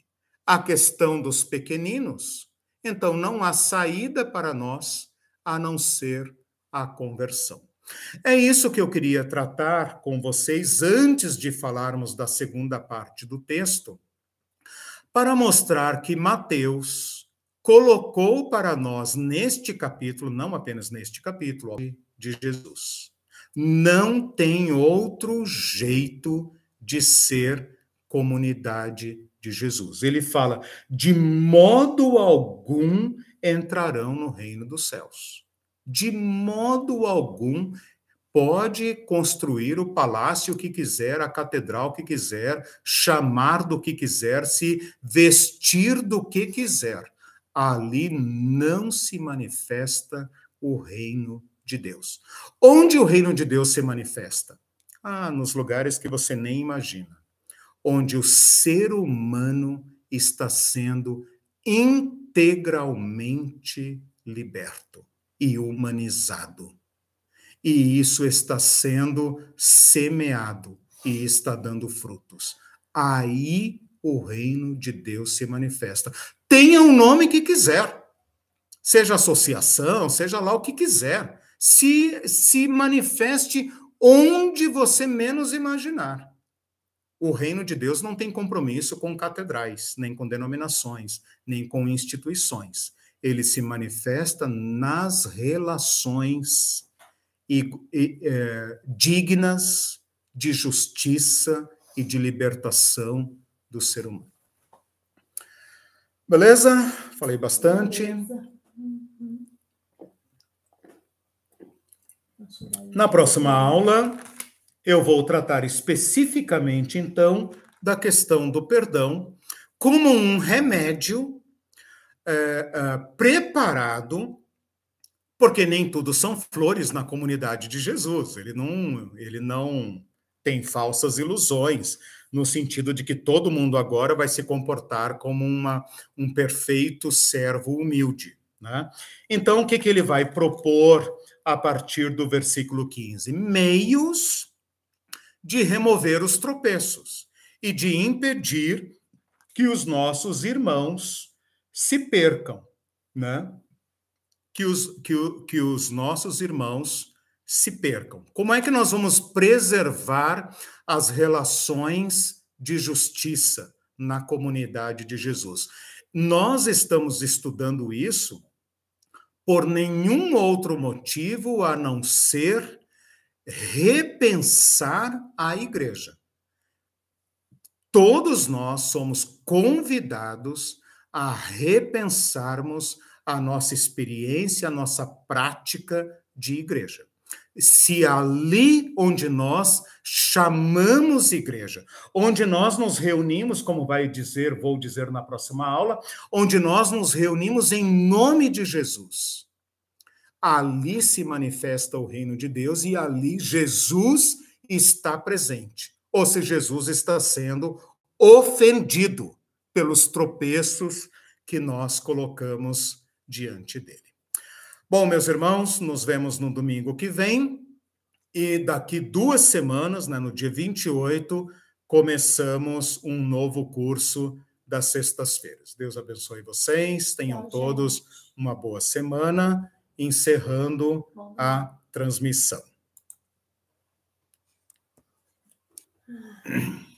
a questão dos pequeninos, então não há saída para nós a não ser a conversão. É isso que eu queria tratar com vocês antes de falarmos da segunda parte do texto, para mostrar que Mateus colocou para nós neste capítulo, não apenas neste capítulo, de Jesus. Não tem outro jeito de ser comunidade de Jesus. Ele fala: de modo algum entrarão no reino dos céus de modo algum pode construir o palácio que quiser, a catedral que quiser, chamar do que quiser, se vestir do que quiser. Ali não se manifesta o reino de Deus. Onde o reino de Deus se manifesta? Ah, nos lugares que você nem imagina. Onde o ser humano está sendo integralmente liberto e humanizado. E isso está sendo semeado e está dando frutos. Aí o reino de Deus se manifesta. Tenha o nome que quiser, seja associação, seja lá o que quiser, se, se manifeste onde você menos imaginar. O reino de Deus não tem compromisso com catedrais, nem com denominações, nem com instituições. Ele se manifesta nas relações e, e, é, dignas de justiça e de libertação do ser humano. Beleza? Falei bastante. Uhum. Na próxima aula, eu vou tratar especificamente, então, da questão do perdão como um remédio é, é, preparado, porque nem tudo são flores na comunidade de Jesus. Ele não, ele não tem falsas ilusões, no sentido de que todo mundo agora vai se comportar como uma, um perfeito servo humilde. Né? Então, o que, que ele vai propor a partir do versículo 15? Meios de remover os tropeços e de impedir que os nossos irmãos se percam, né? Que os, que, que os nossos irmãos se percam. Como é que nós vamos preservar as relações de justiça na comunidade de Jesus? Nós estamos estudando isso por nenhum outro motivo a não ser repensar a igreja. Todos nós somos convidados a repensarmos a nossa experiência, a nossa prática de igreja. Se ali onde nós chamamos igreja, onde nós nos reunimos, como vai dizer, vou dizer na próxima aula, onde nós nos reunimos em nome de Jesus, ali se manifesta o reino de Deus e ali Jesus está presente. Ou se Jesus está sendo ofendido pelos tropeços que nós colocamos diante dele. Bom, meus irmãos, nos vemos no domingo que vem e daqui duas semanas, né, no dia 28, começamos um novo curso das sextas-feiras. Deus abençoe vocês, tenham todos uma boa semana encerrando a transmissão. Ah.